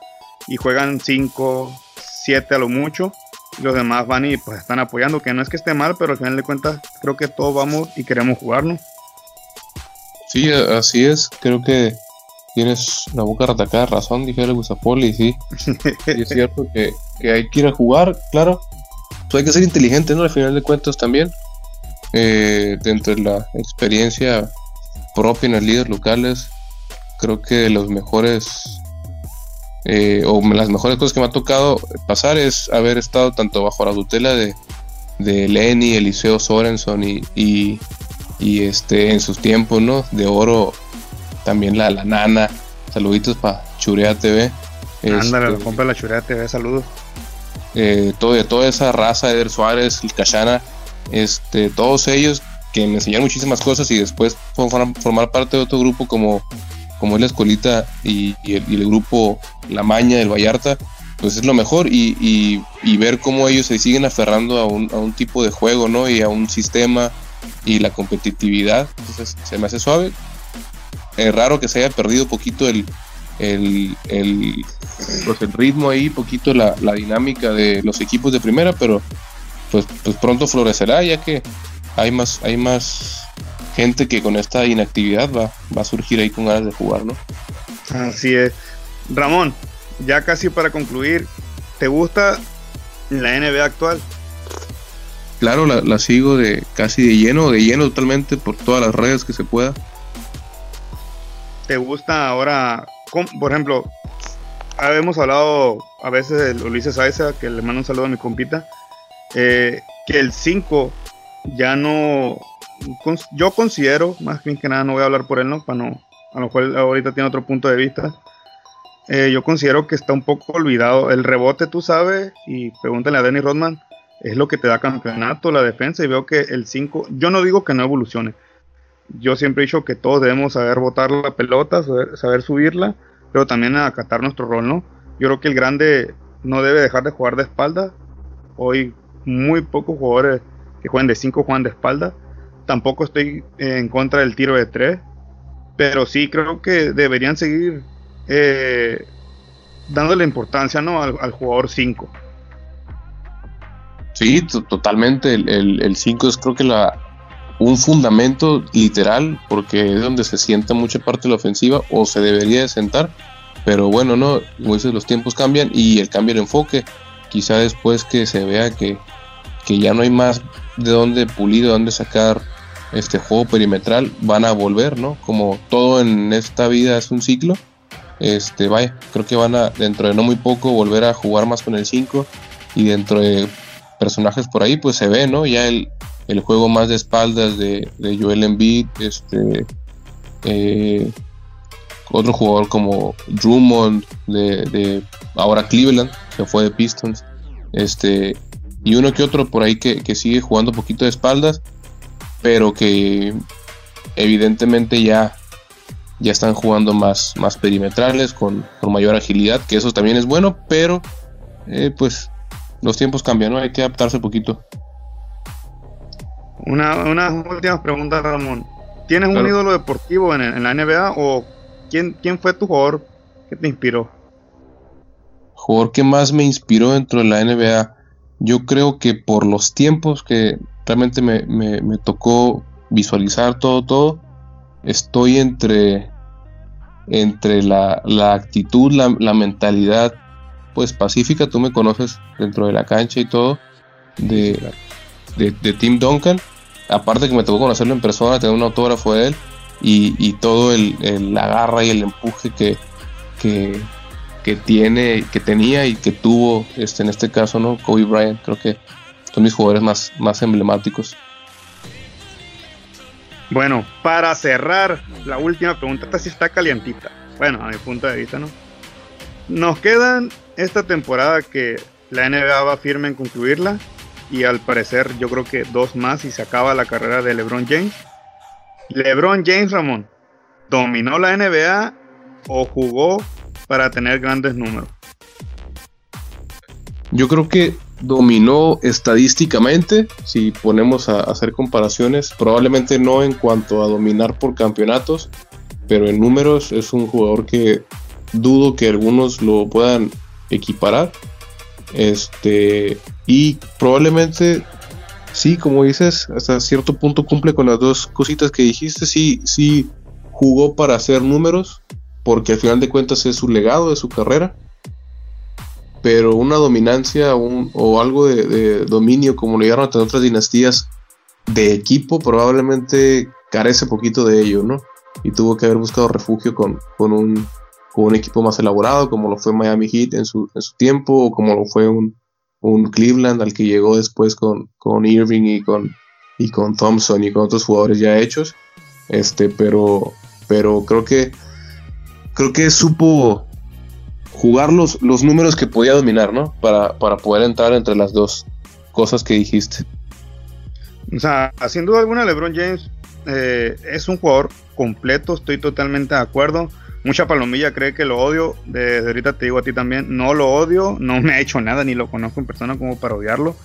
y juegan 5, 7 a lo mucho. Y los demás van y pues están apoyando, que no es que esté mal, pero al final de cuentas creo que todos vamos y queremos jugarnos. Sí, así es. Creo que tienes la boca ratacada razón, dijera Gustavo y sí. y es cierto que, que hay que ir a jugar, claro. Pues hay que ser inteligente, ¿no? Al final de cuentas también. Eh, dentro de la experiencia propia en los líderes locales, creo que los mejores eh, o las mejores cosas que me ha tocado pasar es haber estado tanto bajo la tutela de, de Lenny, Eliseo Sorenson y, y, este en sus tiempos, ¿no? De oro, también la, la nana. Saluditos para Churea TV. Ándale, este, compra la Churea TV, saludos. Eh, todo, toda esa raza, Eder Suárez, el Cachana, este, todos ellos que me enseñaron muchísimas cosas y después fueron formar parte de otro grupo como, como es la escuelita y, el, grupo La Maña del Vallarta, pues es lo mejor y, ver cómo ellos se siguen aferrando a un, tipo de juego, ¿no? Y a un sistema y la competitividad, entonces se me hace suave. Es raro que se haya perdido poquito el, el, el, pues el ritmo ahí, poquito la, la dinámica de los equipos de primera, pero pues, pues pronto florecerá ya que hay más, hay más gente que con esta inactividad va, va a surgir ahí con ganas de jugar, ¿no? Así es. Ramón, ya casi para concluir, ¿te gusta la NBA actual? Claro, la, sigo de casi de lleno, de lleno totalmente por todas las redes que se pueda. ¿Te gusta ahora, por ejemplo, habíamos hablado a veces de Ulises Aiza, que le mando un saludo a mi compita, eh, que el 5 ya no. Yo considero, más que nada, no voy a hablar por él, ¿no? Para no. A lo mejor ahorita tiene otro punto de vista. Eh, yo considero que está un poco olvidado. El rebote, tú sabes, y pregúntale a Denny Rodman, es lo que te da campeonato, la defensa, y veo que el 5, yo no digo que no evolucione. Yo siempre he dicho que todos debemos saber botar la pelota, saber, subirla, pero también acatar nuestro rol, ¿no? Yo creo que el grande no debe dejar de jugar de espalda. Hoy muy pocos jugadores que juegan de 5 juegan de espalda. Tampoco estoy en contra del tiro de 3. Pero sí creo que deberían seguir eh, dándole importancia ¿no? al, jugador 5. Sí, totalmente. El 5 es creo que la, un fundamento literal porque es donde se sienta mucha parte de la ofensiva o se debería de sentar. Pero bueno, no, como dices, los tiempos cambian y el cambio de enfoque. Quizá después que se vea que que ya no hay más de dónde pulir, de dónde sacar este juego perimetral, van a volver, ¿no? Como todo en esta vida es un ciclo. Este, vaya, creo que van a dentro de no muy poco volver a jugar más con el 5 y dentro de personajes por ahí pues se ve, ¿no? Ya el, el juego más de espaldas de, Joel Embiid, este eh, otro jugador como Drummond de, ahora Cleveland, que fue de Pistons, este y uno que otro por ahí que, sigue jugando poquito de espaldas, pero que evidentemente ya, ya están jugando más, más perimetrales, con, mayor agilidad, que eso también es bueno, pero eh, pues los tiempos cambian, ¿no? Hay que adaptarse un poquito. Una, última pregunta, Ramón. ¿Tienes un ídolo deportivo en, en, la NBA o quién, quién fue tu jugador que te inspiró? Jugador que más me inspiró dentro de la NBA yo creo que por los tiempos que realmente me, tocó visualizar todo, todo, estoy entre, entre la, actitud, la, mentalidad, pues pacífica, tú me conoces dentro de la cancha y todo, de, de, Tim Duncan. Aparte que me tocó conocerlo en persona, tener un autógrafo de él y, todo el, la garra y el empuje que, que, que, tiene, que tenía y que tuvo este, en este caso, ¿no? Kobe Bryant, creo que son mis jugadores más, más emblemáticos. Bueno, para cerrar, la última pregunta, esta sí está calientita. Bueno, a mi punto de vista, ¿no? Nos quedan esta temporada que la NBA va firme en concluirla. Y al parecer, yo creo que dos más y se acaba la carrera de LeBron James. LeBron James Ramón, ¿dominó la NBA o jugó para tener grandes números? Yo creo que dominó estadísticamente, si ponemos a hacer comparaciones, probablemente no en cuanto a dominar por campeonatos, pero en números es un jugador que dudo que algunos lo puedan equiparar. Este, y probablemente sí, como dices, hasta cierto punto cumple con las dos cositas que dijiste, sí, sí jugó para hacer números, porque al final de cuentas es su legado, de su carrera pero una dominancia o algo de, dominio como lo llegaron a tener otras dinastías de equipo probablemente carece poquito de ello, ¿no? Y tuvo que haber buscado refugio con, un, un equipo más elaborado como lo fue Miami Heat en su, en su tiempo o como lo fue un, Cleveland al que llegó después con, con Irving y con, y con Thompson y con otros jugadores ya hechos. Este, pero, pero creo que creo que supo jugar los, los números que podía dominar, ¿no? Para, para poder entrar entre las dos cosas que dijiste. O sea, sin duda alguna, LeBron James eh, es un jugador completo, estoy totalmente de acuerdo. Mucha palomilla cree que lo odio, desde ahorita te digo a ti también, no lo odio, no me ha hecho nada, ni lo conozco en persona como para odiarlo.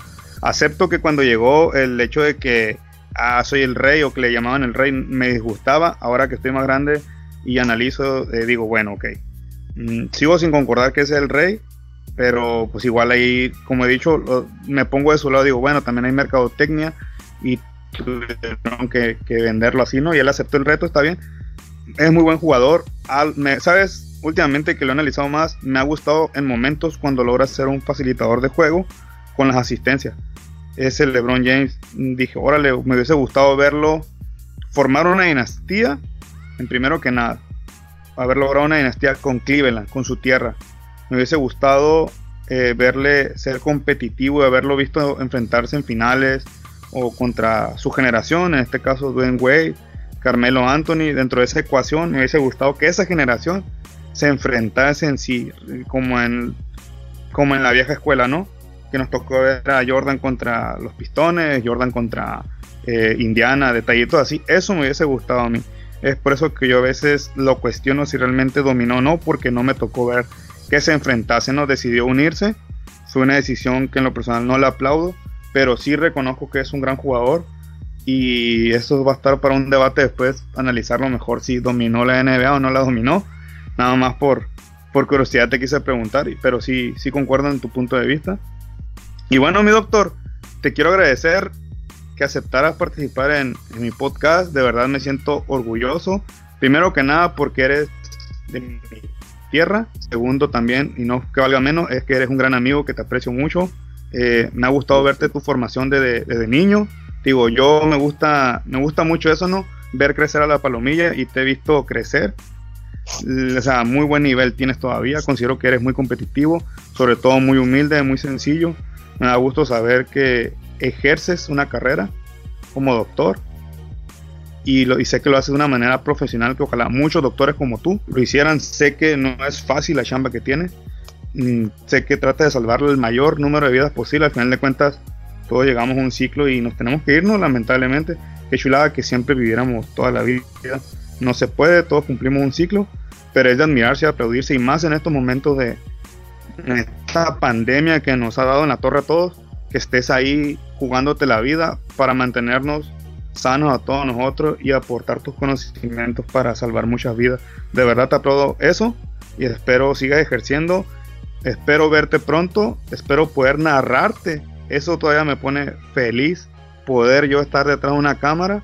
Acepto que cuando llegó el hecho de que ah, soy el rey o que le llamaban el rey me disgustaba, ahora que estoy más grande y analizo, eh, digo, bueno, ok, Mm, sigo sin concordar que es el rey, pero pues igual ahí, como he dicho, me pongo de su lado, digo, bueno, también hay mercadotecnia y tuvieron que, venderlo así, ¿no? Y él aceptó el reto, está bien. Es muy buen jugador. ¿Sabes? Últimamente que lo he analizado más, me ha gustado en momentos cuando logra ser un facilitador de juego con las asistencias. Es el LeBron James. Dije, órale, me hubiese gustado verlo formar una dinastía en primero que nada haber logrado una dinastía con Cleveland, con su tierra. Me hubiese gustado eh, verle ser competitivo y haberlo visto enfrentarse en finales o contra su generación, en este caso Dwayne Wade, Carmelo Anthony, dentro de esa ecuación me hubiese gustado que esa generación se enfrentase en sí, como en, como en la vieja escuela, ¿no? Que nos tocó ver a Jordan contra los Pistones, Jordan contra eh, Indiana, detallitos así, eso me hubiese gustado a mí. Es por eso que yo a veces lo cuestiono si realmente dominó o no, porque no me tocó ver que se enfrentase, no decidió unirse. Fue una decisión que en lo personal no le aplaudo, pero sí reconozco que es un gran jugador y eso va a estar para un debate después, analizarlo mejor si dominó la NBA o no la dominó. Nada más por, por curiosidad te quise preguntar, pero sí, sí concuerdo en tu punto de vista. Y bueno, mi doctor, te quiero agradecer que aceptaras participar en, mi podcast. De verdad me siento orgulloso. Primero que nada porque eres de mi tierra. Segundo también, y no que valga menos, es que eres un gran amigo que te aprecio mucho. Eh, me ha gustado verte tu formación desde, desde, niño. Digo, yo me gusta, me gusta mucho eso, ¿no? Ver crecer a la palomilla y te he visto crecer. O sea, muy buen nivel tienes todavía. Considero que eres muy competitivo, sobre todo muy humilde, muy sencillo. Me da gusto saber que, ejerces una carrera como doctor y, lo, y sé que lo haces de una manera profesional que ojalá muchos doctores como tú lo hicieran. Sé que no es fácil la chamba que tienes. Mm, sé que trata de salvarle el mayor número de vidas posible. Al final de cuentas, todos llegamos a un ciclo y nos tenemos que irnos, lamentablemente. Qué chulada que siempre viviéramos toda la vida. No se puede, todos cumplimos un ciclo, pero es de admirarse y aplaudirse y más en estos momentos de esta pandemia que nos ha dado en la torre a todos que estés ahí jugándote la vida para mantenernos sanos a todos nosotros y aportar tus conocimientos para salvar muchas vidas. De verdad te aplaudo eso y espero sigas ejerciendo. Espero verte pronto, espero poder narrarte. Eso todavía me pone feliz poder yo estar detrás de una cámara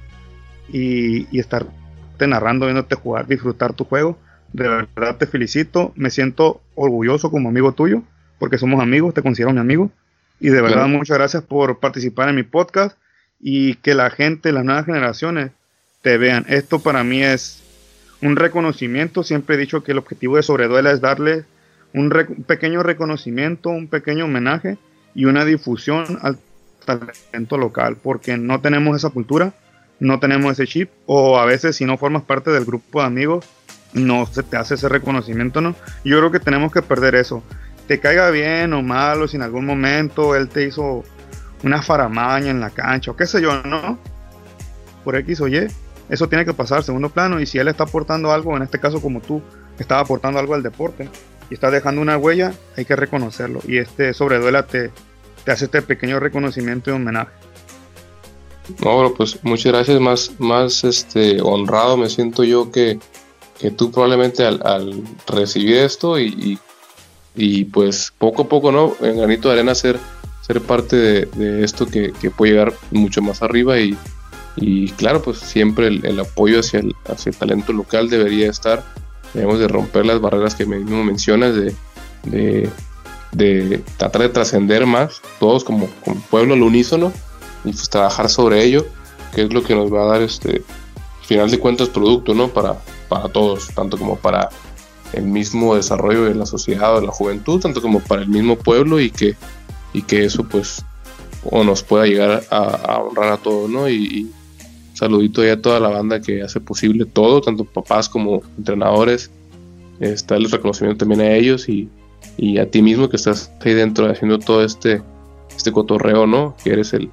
y, y estarte narrando, viéndote jugar, disfrutar tu juego. De verdad te felicito, me siento orgulloso como amigo tuyo porque somos amigos, te considero mi amigo. Y de verdad, muchas gracias por participar en mi podcast y que la gente, las nuevas generaciones, te vean. Esto para mí es un reconocimiento. Siempre he dicho que el objetivo de Sobreduela es darle un, pequeño reconocimiento, un pequeño homenaje y una difusión al talento local, porque no tenemos esa cultura, no tenemos ese chip, o a veces si no formas parte del grupo de amigos, no se te hace ese reconocimiento, ¿no? Yo creo que tenemos que perder eso. Te caiga bien o mal, o si en algún momento él te hizo una faramaña en la cancha, o qué sé yo, ¿no? Por X o Y, eso tiene que pasar segundo plano, y si él está aportando algo, en este caso como tú, estaba aportando algo al deporte, y está dejando una huella, hay que reconocerlo. Y este sobreduela te, te hace este pequeño reconocimiento y homenaje. No, pues muchas gracias, más, más este, honrado me siento yo que, que tú probablemente al, recibir esto y, y, pues poco a poco, ¿no? En granito de arena ser, ser parte de, esto que, puede llegar mucho más arriba y, y claro, pues siempre el, apoyo hacia el, hacia el talento local debería estar. Debemos de romper las barreras que mismo mencionas, de, de, tratar de trascender más, todos como, como pueblo al unísono, y pues trabajar sobre ello, que es lo que nos va a dar este final de cuentas producto, ¿no? Para, para todos, tanto como para el mismo desarrollo de la sociedad o de la juventud, tanto como para el mismo pueblo y que, y que eso pues o nos pueda llegar a, honrar a todos, ¿no? Y, saludito ya a toda la banda que hace posible todo, tanto papás como entrenadores, está el reconocimiento también a ellos y, y a ti mismo que estás ahí dentro haciendo todo este, este cotorreo, ¿no? Que eres el,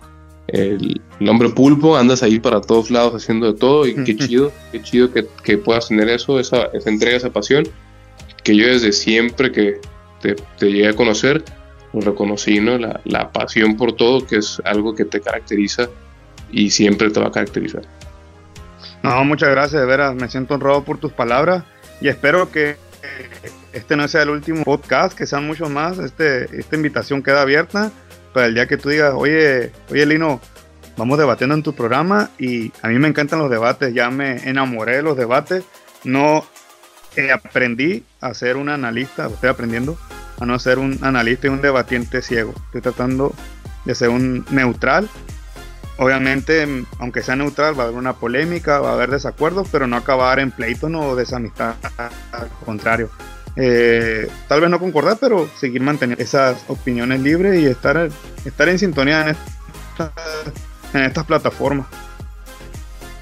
el, hombre pulpo, andas ahí para todos lados haciendo de todo y qué chido, qué chido que, puedas tener eso, esa, esa, entrega, esa pasión, que yo desde siempre que te, llegué a conocer, lo reconocí, ¿no? La, la, pasión por todo, que es algo que te caracteriza y siempre te va a caracterizar. No, muchas gracias, de veras, me siento honrado por tus palabras y espero que este no sea el último podcast, que sean muchos más, este, esta invitación queda abierta el día que tú digas, oye, oye Lino, vamos debatiendo en tu programa y a mí me encantan los debates, ya me enamoré de los debates, no eh, aprendí a ser un analista, estoy aprendiendo a no ser un analista y un debatiente ciego, estoy tratando de ser un neutral. Obviamente, aunque sea neutral, va a haber una polémica, va a haber desacuerdos, pero no acabar en pleito no desamistad, al contrario. Eh, tal vez no concordar, pero seguir manteniendo esas opiniones libres y estar, estar en sintonía en, en estas plataformas.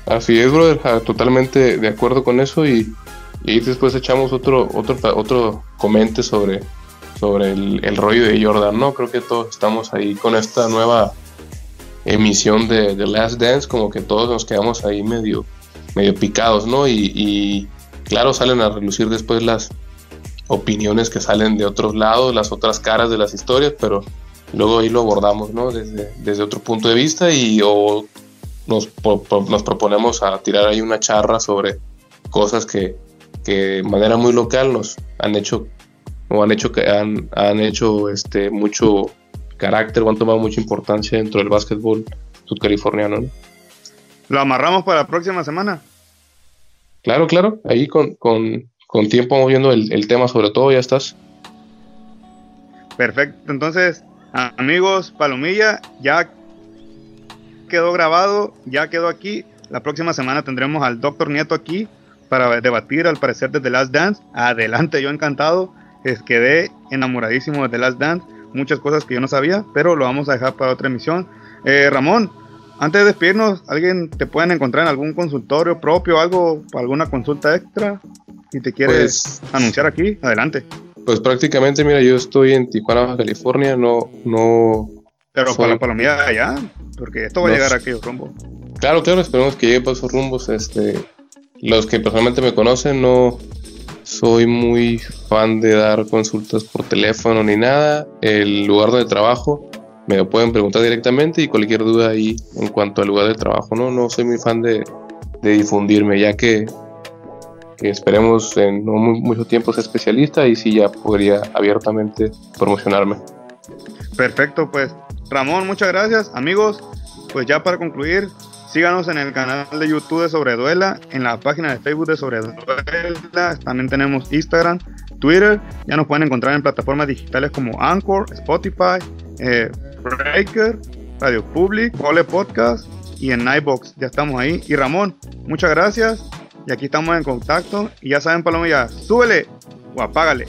Así es, brother, totalmente de acuerdo con eso y, y después echamos otro otro otro comente sobre sobre el, rollo de Jordan, ¿no? Creo que todos estamos ahí con esta nueva emisión de The Last Dance, como que todos nos quedamos ahí medio medio picados, ¿no? Y, y claro, salen a relucir después las opiniones que salen de otros lados, las otras caras de las historias, pero luego ahí lo abordamos, ¿no? Desde, desde otro punto de vista y o nos, nos proponemos a tirar ahí una charra sobre cosas que, que de manera muy local nos han hecho o han hecho que han, han hecho este mucho carácter o han tomado mucha importancia dentro del básquetbol sudcaliforniano. ¿no? Lo amarramos para la próxima semana. Claro, claro, ahí con, con con tiempo vamos viendo el, tema sobre todo, ya estás. Perfecto, entonces amigos, Palomilla, ya quedó grabado, ya quedó aquí. La próxima semana tendremos al doctor Nieto aquí para debatir, al parecer, de The Last Dance. Adelante, yo encantado. Es, quedé enamoradísimo de The Last Dance. Muchas cosas que yo no sabía, pero lo vamos a dejar para otra emisión. Eh, Ramón, antes de despedirnos, ¿alguien te pueden encontrar en algún consultorio propio, algo, alguna consulta extra? Si te quieres pues, anunciar aquí, adelante. Pues prácticamente, mira, yo estoy en Tijuana, California, no, no. Pero para la palomilla allá, porque esto va a llegar a aquellos rumbos. Claro, claro, esperemos que llegue por esos rumbos. Este, los que personalmente me conocen, no soy muy fan de dar consultas por teléfono ni nada. El lugar donde trabajo me lo pueden preguntar directamente y cualquier duda ahí en cuanto al lugar de trabajo. No, no soy muy fan de, de difundirme, ya que esperemos en no mucho tiempo ser especialista y sí ya podría abiertamente promocionarme. Perfecto, pues Ramón, muchas gracias. Amigos, pues ya para concluir, síganos en el canal de YouTube de Sobreduela, en la página de Facebook de Sobreduela, también tenemos Instagram, Twitter. Ya nos pueden encontrar en plataformas digitales como Anchor, Spotify, eh, Breaker, Radio Public, Ole Podcast y en Nightbox. Ya estamos ahí. Y Ramón, muchas gracias. Y aquí estamos en contacto. Y ya saben, Palomilla, súbele o apágale.